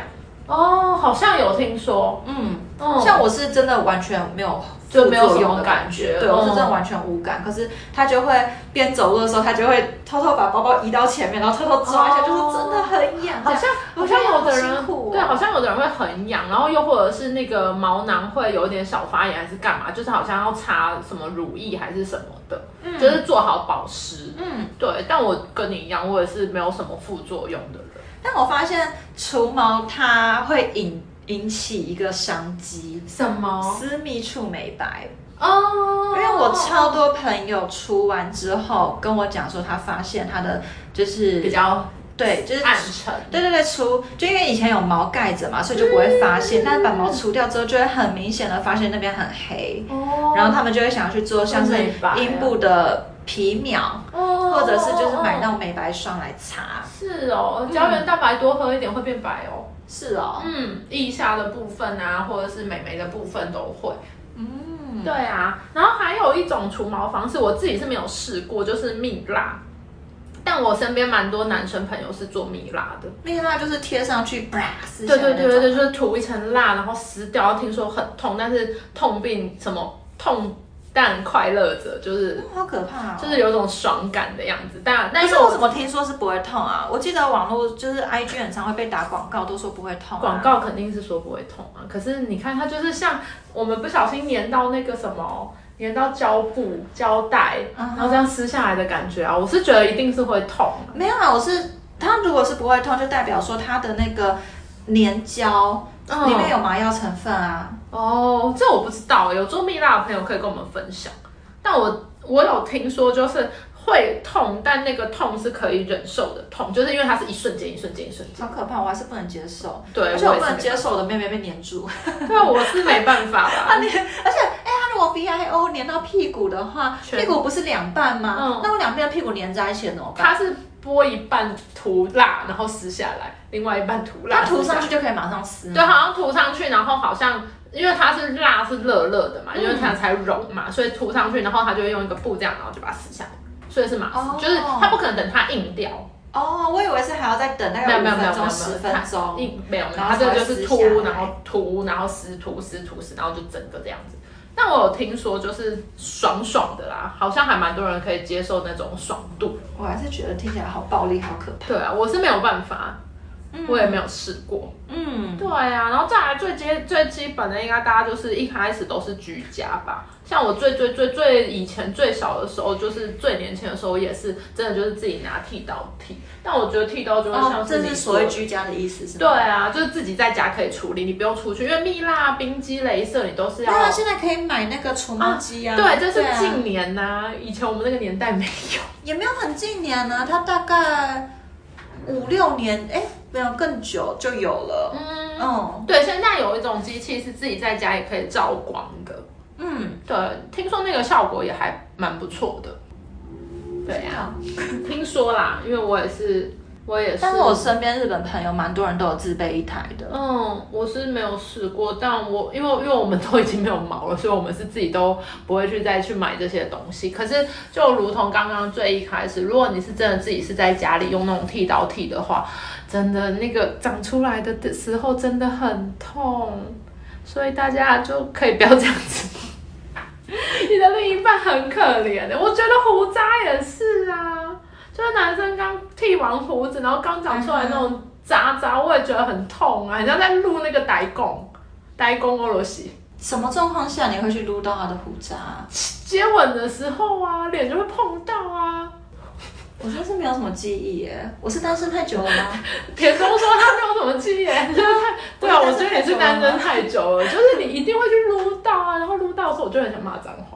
哦，好像有听说，嗯，嗯，像我是真的完全没有就没有用的什么感觉对我是真的嗯完全无感。可是他就会边走路的时候，他就会偷偷把包包移到前面，然后偷偷抓一下，哦就是真的很痒。好像好像有的人对，好像有的人会很痒，然后又或者是那个毛囊会有一点小发炎，还是干嘛，就是好像要擦什么乳液还是什么的，嗯就是做好保湿。嗯，对，但我跟你一样，我也是没有什么副作用的人。但我发现除毛它会引引起一个商机，什么？私密处美白。哦，因为我超多朋友除完之后跟我讲说，他发现他的就是比较对，就是暗沉。对对对，除就因为以前有毛盖着嘛，所以就不会发现。但是把毛除掉之后，就会很明显的发现那边很黑，哦然后他们就会想要去做像是阴部的皮秒，哦或者是就是买那种美白霜来擦。是哦，胶原蛋白多喝一点会变白哦。是哦，嗯，腋下的部分啊，或者是美眉的部分都会。嗯，对啊，然后还有一种除毛方式，我自己是没有试过，就是蜜蜡。但我身边蛮多男生朋友是做蜜蜡的。蜜蜡就是贴上去，啪对对对对，就是涂一层蜡，然后撕掉，听说很痛，但是痛并什么痛但快乐着，就是好可怕哦。就是有种爽感的样子。但但但是是我怎么听说是不会痛啊？我记得网络就是 IG 很常会被打广告，都说不会痛、啊。广告肯定是说不会痛啊，可是你看它就是像我们不小心粘到那个什么，粘到胶布、胶带，然后这样撕下来的感觉啊，我是觉得一定是会痛。没有啊，我是它如果是不会痛，就代表说它的那个粘胶嗯里面有麻药成分啊。哦，这我不知道，有做蜜蜡的朋友可以跟我们分享。但我我有听说，就是会痛，但那个痛是可以忍受的痛，就是因为它是一瞬间、一瞬间、一瞬间。好可怕，我还是不能接受。对，而且我不能接受我的妹妹被粘住。对，我是没办法 [laughs] 啦。而且，哎，它如果 V I O 粘到屁股的话，屁股不是两半吗？嗯那我两边的屁股粘在一起了怎么办？它是剥一半涂蜡，然后撕下来，另外一半涂蜡。它涂上去就可以马上撕吗。对，好像涂上去，然后好像因为它是蜡是热热的嘛，因为嗯它才融嘛，所以涂上去，然后它就会用一个布这样，然后就把它撕下来，所以是马撕，哦就是它不可能等它硬掉，哦，我以为是还要再等大概五没有没有没有分钟、没有十分钟。硬没有没有，然后它这个就是才会撕下涂，来然后涂，然后撕涂撕涂撕，然后就整个这样子。但但我有听说就是爽爽的啦，好像还蛮多人可以接受那种爽度。我还是觉得听起来好暴力，好可怕。对啊，我是没有办法，我也没有试过。嗯，对啊，然后再来最基最基本的，应该大家就是一开始都是居家吧。像我最最最最以前最小的时候，就是最年轻的时候，也是真的就是自己拿剃刀剃。但我觉得剃刀就会像哦，这是所谓居家的意思是对吗？啊，就是自己在家可以处理，你不用出去，因为蜜蜡、冰肌、镭射你都是要。对啊，现在可以买那个除毛机啊。对，这是啊近年呐、以前我们那个年代没有。也没有很近年呢，它大概五六年，哎，没有更久就有了。嗯，嗯对，现在有一种机器是自己在家也可以照光的。嗯，对，听说那个效果也还蛮不错的。对呀、[laughs] 听说啦，因为我也是，我也是。但是我身边日本朋友蛮多人都有自备一台的。嗯，我是没有试过，但我因为因为我们都已经没有毛了，所以我们是自己都不会去再去买这些东西。可是就如同刚刚最一开始，如果你是真的自己是在家里用那种剃刀剃的话，真的那个长出来的时候真的很痛，所以大家就可以不要这样子。[laughs] 你的另一半很可怜的，我觉得胡渣也是啊，就是男生刚剃完胡子，然后刚长出来那种渣渣，我也觉得很痛啊，很像在撸那个呆公，呆公俄罗斯。什么状况下你会去撸到他的胡渣？接吻的时候啊，脸就会碰到啊。我真是没有什么记忆耶。我是单身太久了吗？[laughs] 田中说他没有什么记忆，就是太对啊，我觉得你是单身太久了，就是你一定会去撸到啊，然后撸到的时候我就很想骂脏话。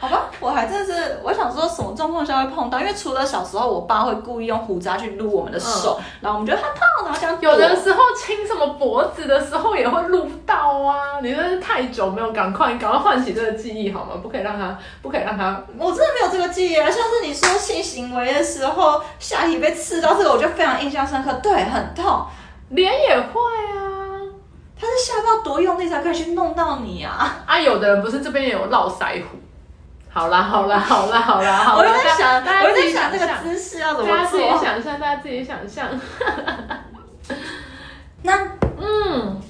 好吧，我还真是，我想说什么状况下会碰到，因为除了小时候我爸会故意用胡渣去撸我们的手，然后我们觉得他烫，然后这样有的躲时候亲什么脖子的时候也会撸到啊！你真是太久没有赶快，赶快唤起这个记忆好吗？不可以让他，不可以让他。我真的没有这个记忆啊，像是你说性行为的时候下体被刺到，这个我就非常印象深刻，对，很痛。脸也会啊！他是下到多用力才可以去弄到你啊！啊，有的人不是这边也有络腮胡。好啦，好啦，好啦，好啦，好我啦。我在想，大家自己我就在想这个姿势要怎么大家自己。想象，大家自己想象。[laughs] 那嗯，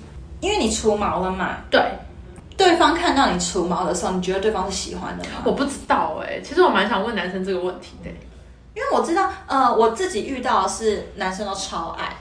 因为你除毛了嘛，对，对方看到你除毛的时候，你觉得对方是喜欢的吗？我不知道哎、其实我蛮想问男生这个问题的、因为我知道，呃，我自己遇到的是男生都超爱。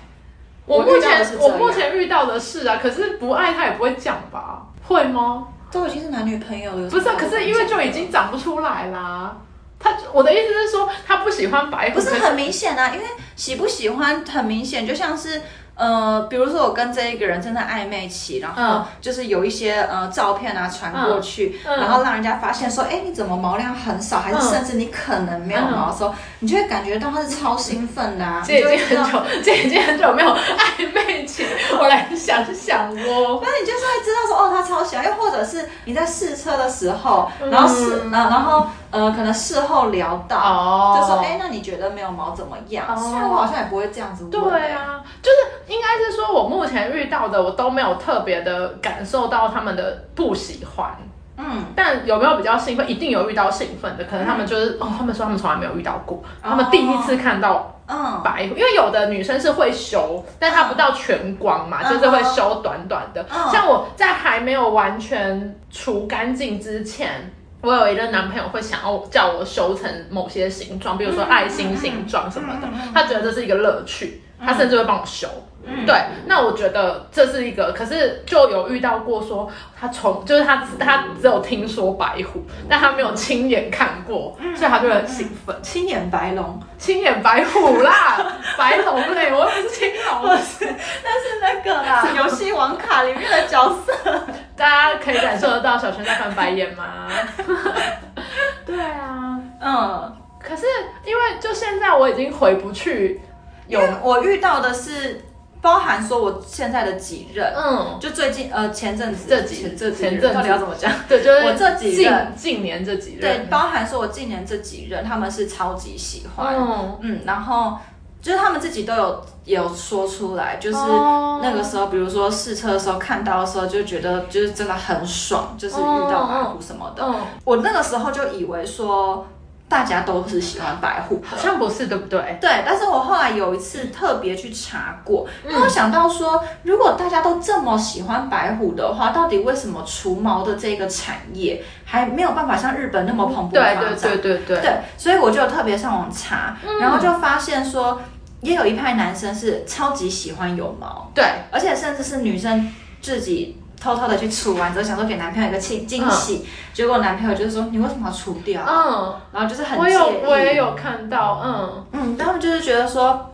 我目前我目前遇到的是啊，可是不爱他也不会讲吧？会吗？都已经是男女朋友了，不是啊，可是因为就已经长不出来啦。他我的意思是说，他不喜欢白不是很明显啊，因为喜不喜欢很明显，就像是呃，比如说我跟这一个人正在暧昧期，然后嗯。就是有一些呃照片啊传过去，嗯。嗯。然后让人家发现说，哎，你怎么毛量很少，还是嗯。甚至你可能没有毛的时候，你就会感觉到他是超兴奋的啊，这已经很久，这已经很久没有暧昧期，我来想想哦。那你就是会知道说，哦，他超喜欢，又或者是你在试车的时候，嗯。然后试，呃，然后呃，可能事后聊到，哦就说，哎，那你觉得没有毛怎么样？哦虽然我好像也不会这样子问，对啊，就是应该是说，我目前遇到的，我都没有特别的感受到他们的不喜欢。嗯，但有没有比较兴奋？一定有遇到兴奋的，可能他们就是、哦，他们说他们从来没有遇到过，他们第一次看到嗯，白胡，因为有的女生是会修，但她不到全光嘛，嗯就是会修短短的。嗯像我在还没有完全除干净之前。我有一个男朋友会想要叫我修成某些形状，比如说爱心形状什么的，他觉得这是一个乐趣，他甚至会帮我修。对，那我觉得这是一个，可是就有遇到过说他从就是他他只有听说白虎，但他没有亲眼看过，所以他就很兴奋。青眼白龙，亲眼白虎啦，[laughs] 白龙嘞，我又不是青龙。那是那个啦，游戏王卡里面的角色。大家可以感受得到小泉在翻白眼吗？[laughs] 对啊，嗯，可是因为就现在我已经回不去，有我遇到的是包含说我现在的几任，嗯，就最近呃前阵子这几前这几任前阵到底要怎么讲？[laughs] 对，就是我这几任。近年这几任。对，任，包含说我近年这几任他们是超级喜欢，嗯，嗯，然后就是他们自己都有有说出来，就是哦。那个时候，比如说试车的时候看到的时候，就觉得就是真的很爽，就是遇到马虎什么的。嗯。我那个时候就以为说。大家都是喜欢白虎好。像不是，对不对？对，但是我后来有一次特别去查过，嗯因为我想到说，如果大家都这么喜欢白虎的话，到底为什么除毛的这个产业还没有办法像日本那么蓬勃对发展？对对对对，对，所以我就特别上网查，然后就发现说，也有一派男生是超级喜欢有毛，对而且甚至是女生自己偷偷的去除完之后，想说给男朋友一个惊惊喜，结果男朋友就是说你为什么要除掉？嗯，然后就是很我有意我也有看到，嗯嗯，他们就是觉得说，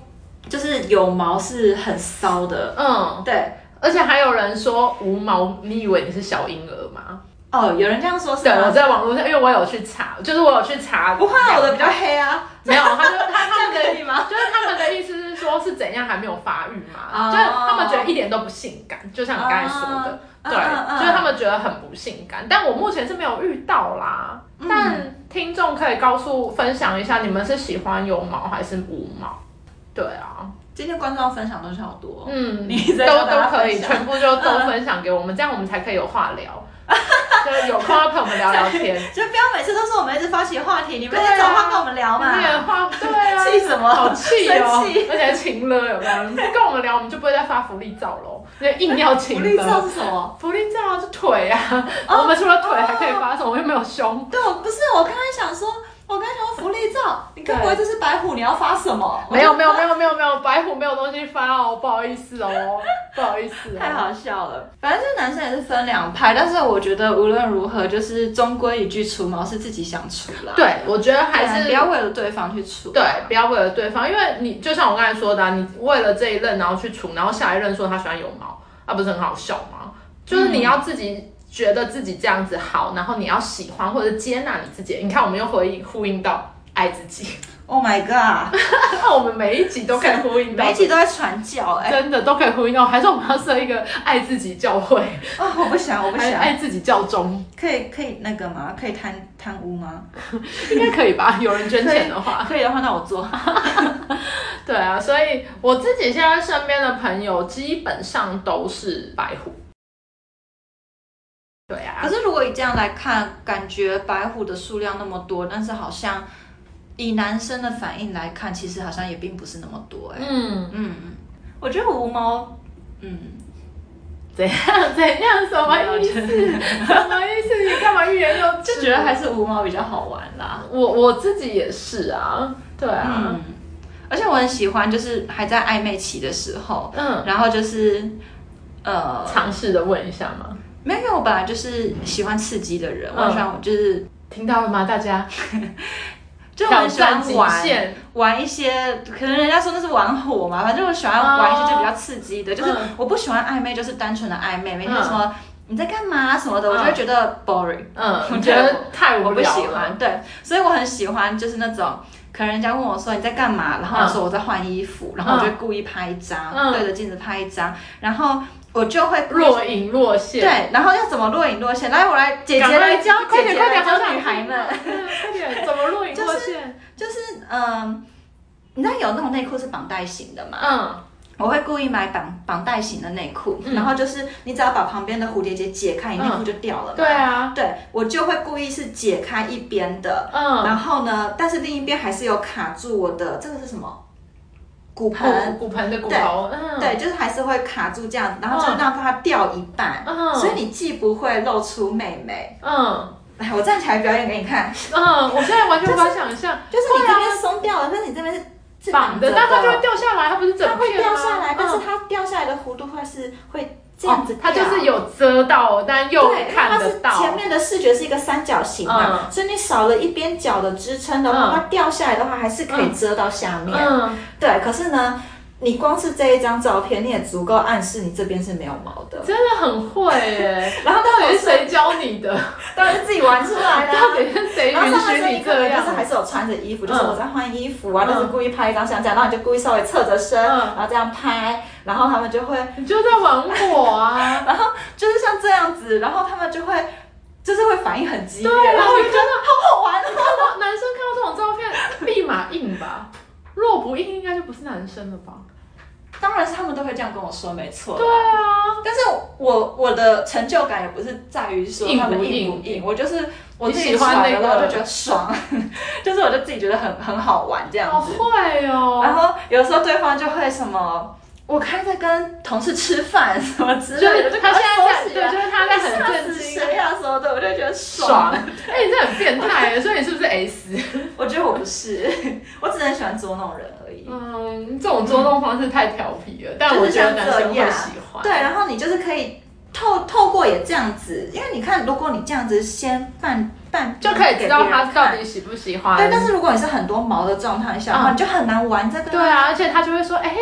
就是有毛是很骚的，嗯，对。而且还有人说无毛，你以为你是小婴儿吗？哦，有人这样说是对，我？在网络上，因为我有去查，就是我有去查，不会啊，我的比较黑啊，[laughs] 没有，他就他他们的 [laughs] 这样可以吗？就是他们的意思是说是怎样还没有发育嘛，哦就是他们觉得一点都不性感，就像你刚才说的，哦对，就是他们觉得很不性感，但我目前是没有遇到啦。嗯但听众可以告诉分享一下，你们是喜欢有毛还是无毛？对啊，今天观众分享东西好多，嗯，你都都可以，全部就都分享给我们，这样我们才可以有话聊，[laughs] 就有空要陪我们聊聊天。[laughs] 就不要每次都是我们一直发起话题，你们在找话跟我们聊嘛。话对啊，气什么好气哦！而且还情了有没有？你不跟我们聊，我们就不会再发福利照喽。那硬要情福利照，是什么？福利照是腿啊，哦我们除了腿还可以发什么？我又没有胸。对，我不是，我刚才想说，我刚才想说福利照，你该不会这是白虎？你要发什么？没有没有没有没有没有，白虎没有东西发哦，不好意思哦，[laughs] 不好意思、哦。太好笑了。反正这男生也是分两派，但是我觉得无论如何，就是终归一句，除毛是自己想除啦。对，我觉得还是不要为了对方去除。对，不要为了对方，因为你就像我刚才说的、啊，你为了这一任然后去除，然后下一任说他喜欢有毛，那、不是很好笑吗？就是你要自己觉得自己这样子好，然后你要喜欢或者接纳你自己。你看，我们又回应呼应到爱自己，Oh my god，那 [laughs] 我们每一集都可以呼应到，[laughs] 每一集都在传教哎、真的都可以呼应到，还是我们要设一个爱自己教会，啊、[laughs] 我不想，我不想。爱自己教宗，可以可以那个吗？可以贪贪污吗？应该可以吧？有人捐钱的话。可以的话，那我做。对啊，所以我自己现在身边的朋友基本上都是白虎。对啊可，是如果以这样来看，感觉白虎的数量那么多，但是好像以男生的反应来看，其实好像也并不是那么多哎、嗯，嗯，我觉得无毛，嗯，怎样怎样？什么意思？什么意思？你干嘛欲言又止？[laughs] 就觉得还是无毛比较好玩啦。我我自己也是啊，对啊，嗯，而且我很喜欢，就是还在暧昧期的时候，嗯，然后就是呃，尝试的问一下嘛，没有，因为我本来就是喜欢刺激的人，嗯。我喜欢就是听到了吗？大家？[laughs] 就很喜欢玩，玩一些，可能人家说那是玩火嘛，反正我喜欢玩一些就比较刺激的，就是嗯我不喜欢暧昧，就是单纯的暧昧，每天嗯。什么、你在干嘛？什么的，我就会觉得 boring，、嗯，我我觉得太我不无聊了。喜欢，对，所以我很喜欢就是那种。可能人家问我说你在干嘛，然后我说我在换衣服，然后我就故意拍一张，嗯。对着镜子拍一张，然后我就会若隐若现，对，然后要怎么若隐若现？来，我来姐姐来教，快点快点好女孩们。嗯快点，怎么若隐若现？[laughs] 就是嗯，你知道有那种内裤是绑带型的嘛？嗯我会故意买绑绑带型的内裤，嗯然后就是你只要把旁边的蝴蝶结解开，你内裤就掉了嘛。对啊，对，我就会故意是解开一边的，嗯，然后呢，但是另一边还是有卡住我的这个是什么？骨骨盆。骨盆的骨头，嗯，对，就是还是会卡住这样，然后就让它掉一半，嗯。所以你既不会露出妹妹。嗯。哎，我站起来表演给你看，嗯，我现在完全无法想象，[laughs] 就是你这边松掉了，但是你这边是是绑的，着但它就会掉下来，它不是整它会掉下来，但是嗯。它掉下来的弧度会是会这样子哦它就是有遮到，但又看得到。前面的视觉是一个三角形嘛，所以你少了一边角的支撑的话，嗯它掉下来的话还是可以遮到下面。嗯，对，可是呢，你光是这一张照片，你也足够暗示你这边是没有毛的。真的很会耶。[laughs] 然后到底是谁教你的？当然是自己玩出来的啊、到底是谁 [laughs] 允许你这样看就是？还是有穿着衣服，就是嗯我在换衣服啊，嗯但是故意拍一张像这样，然后你就故意稍微侧着身，嗯然后这样拍，然后他们就会你就在玩我啊！[laughs] 然后就是像这样子，然后他们就会就是会反应很激烈，然后我就觉得好好玩男生看到这种照片，立马硬吧。若不硬，应该就不是男生了吧？当然是他们都会这样跟我说，没错。对啊，但是我我的成就感也不是在于说他们硬不硬，我就是我自己你喜欢传的，那个然后就觉得爽，[laughs] 就是我就自己觉得很很好玩这样好子。会哦。然后有时候对方就会什么，我开在跟同事吃饭什么之就类的，就 [laughs] 他现在在，对，就就是他在很震惊，谁呀什么的，我就觉得爽。爽。哎、你这很变态，所以你是不是 S？[laughs] 我觉得我不是，[laughs] 我只是很喜欢捉弄人而已。嗯，这种捉弄方式太调皮了，但我觉得男生会喜欢。对，然后你就是可以透透过也这样子，因为你看，如果你这样子先扮扮，就可以知道他到底喜不喜欢。对，但是如果你是很多毛的状态下的话，嗯你就很难玩这个。对啊，而且他就会说，哎、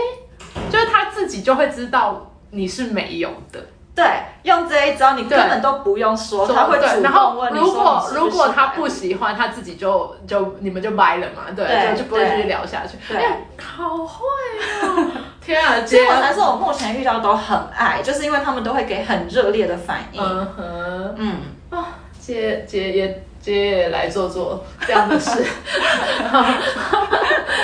就是他自己就会知道你是没有的。对，用这一招你根本都不用说，他会主动问你如果如果他不喜欢，他自己就就你们就掰了嘛，对，对就就不会继续聊下去。对哎好会哦！[laughs] 天啊，所以姐，我才说我目前遇到都很爱，就是因为他们都会给很热烈的反应。嗯哼，嗯，啊，姐姐也姐也来做做这样的事，[laughs]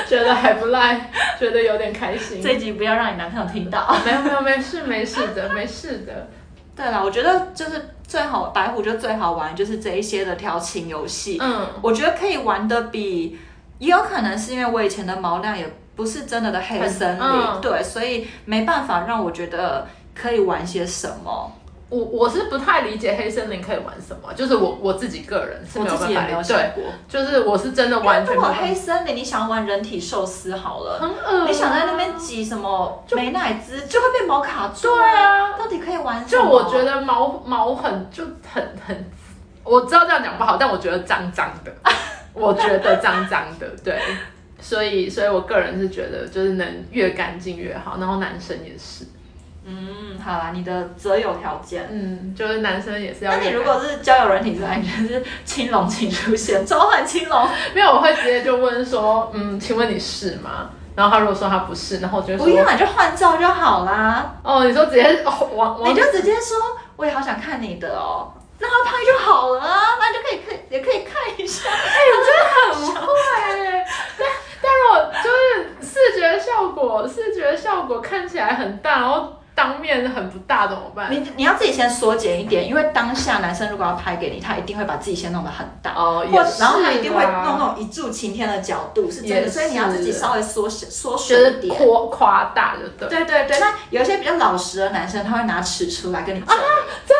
觉得还不赖，觉得有点开心。这一集不要让你男朋友听到。没有没有没事没事的没事的，对了，我觉得就是最好白虎就最好玩，就是这一些的调情游戏。嗯，我觉得可以玩的比，也有可能是因为我以前的毛量也不是真的的黑森林，嗯对，所以没办法让我觉得可以玩些什么。我我是不太理解黑森林可以玩什么，就是我我自己个人是我没有办法理解，过。就是我是真的完全如果黑森林，你想玩人体寿司好了，很恶、啊，你想在那边挤什么美乃滋，就会被毛卡住。对啊，到底可以玩什么？就我觉得毛毛很就很很，我知道这样讲不好，但我觉得脏脏的，[laughs] 我觉得脏脏的，对，所以所以我个人是觉得就是能越干净越好，然后男生也是，嗯，好啦，你的择友条件。嗯，就是男生也是要那。你如果是交友软体上，你就是青龙请出现，召唤青龙。没有，我会直接就问说，嗯，请问你是吗？然后他如果说他不是，然后我就会说，不用，了就换照就好啦。哦，你说直接哦，往往你就直接说，我也好想看你的哦，那他拍就好了啊，那你就可以看，也可以看一下。很会耶，但但如果就是视觉效果，视觉效果看起来很大，然后当面很不大怎么办？你你要自己先缩减一点，因为当下男生如果要拍给你，他一定会把自己先弄得很大。哦，或然后他一定会弄那种一柱擎天的角度，是真的，所以你要自己稍微缩小缩就是水一点。夸夸大就对。对对对，那有一些比较老实的男生，他会拿尺出来跟你啊。真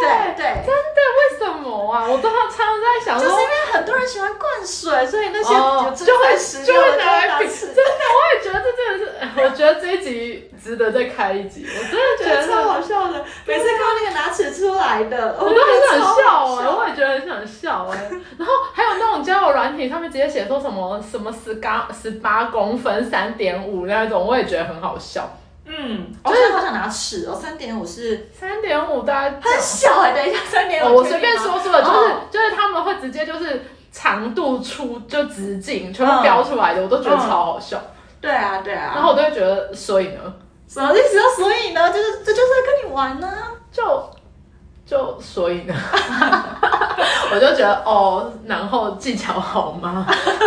对对，真的为什么啊？我都常常在想说就是因，为很多人喜欢灌水，所以那些哦，就会实就会拿来比，尺真的，我也觉得这真的是，我觉得这一集值得再开一集，我真的觉得超好笑的，每次看到那个拿尺出来的，我都很想笑哎、哎。我也觉得很想笑哎、然后还有那种交友软体上面直接写说什么什么十八十八公分三点五那种，我也觉得很好笑。嗯，我真的好想拿尺哦，三点五是三点五大家很小哎，等一下三点哦，五，我随便说说的，就是、哦。就是他们会直接就是长度出就直径全部标出来的，我都觉得超好笑。对啊对啊，然后我都会觉得，所以呢，什么意思？所以呢，就是这就是在跟你玩呢。就就所以呢，[laughs] 我就觉得哦，然后技巧好吗？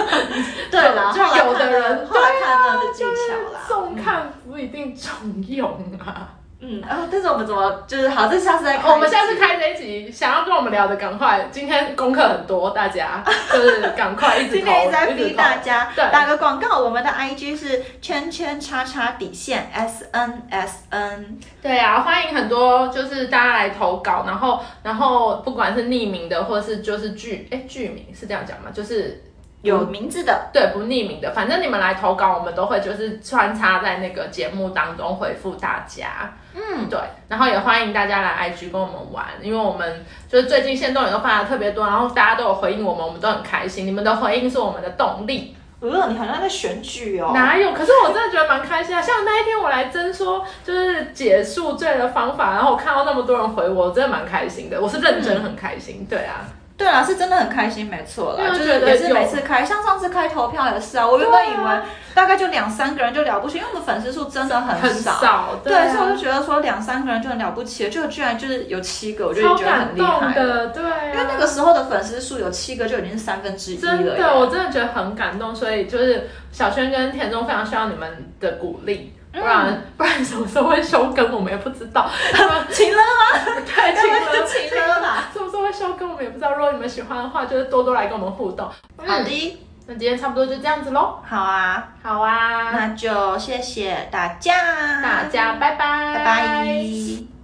[laughs] 对啦，就有的人后来看到的技巧啦。重看不一定重用啊。嗯，然后但是我们怎么就是好，这下次再我们下次开这一集，想要跟我们聊的，赶快，今天功课很多，大家就是赶快一直今天一直在逼。大家对打个广告，我们的 IG 是圈圈叉叉底线 S N S N。对啊，欢迎很多就是大家来投稿，然后然后不管是匿名的，或是就是剧哎剧名是这样讲吗？就是有名字的，对不匿名的，反正你们来投稿，我们都会就是穿插在那个节目当中回复大家。嗯，对，然后也欢迎大家来 IG 跟我们玩，因为我们就是最近线动也都发的特别多，然后大家都有回应我们，我们都很开心。你们的回应是我们的动力。呃，你好像在选举哦。哪有？可是我真的觉得蛮开心啊。像那一天我来争说就是解宿醉的方法，然后我看到那么多人回我，我真的蛮开心的。我是认真很开心。对啊，对啊，是真的很开心，没错啦，就是也是每次开，像上次开投票也是啊，我原本以为大概就两三个人就了不起，因为我们粉丝数真的很很少。对，啊所以我就觉得说两三个人就很了不起了，就居然就是有七个，我就超觉得很感厉害了。动的，对、啊，因为那个时候的粉丝数有七个，就已经是三分之一了耶。真的，我真的觉得很感动，所以就是小轩跟田中非常需要你们的鼓励。不然不然什么时候会休更，我们也不知道。[laughs] 请了吗？[laughs] 太轻了，请了啦。什么时候会休更，我们也不知道。如果你们喜欢的话，就是多多来跟我们互动。好的，那今天差不多就这样子喽。好啊，好啊，那就谢谢大家，大家拜拜，拜拜。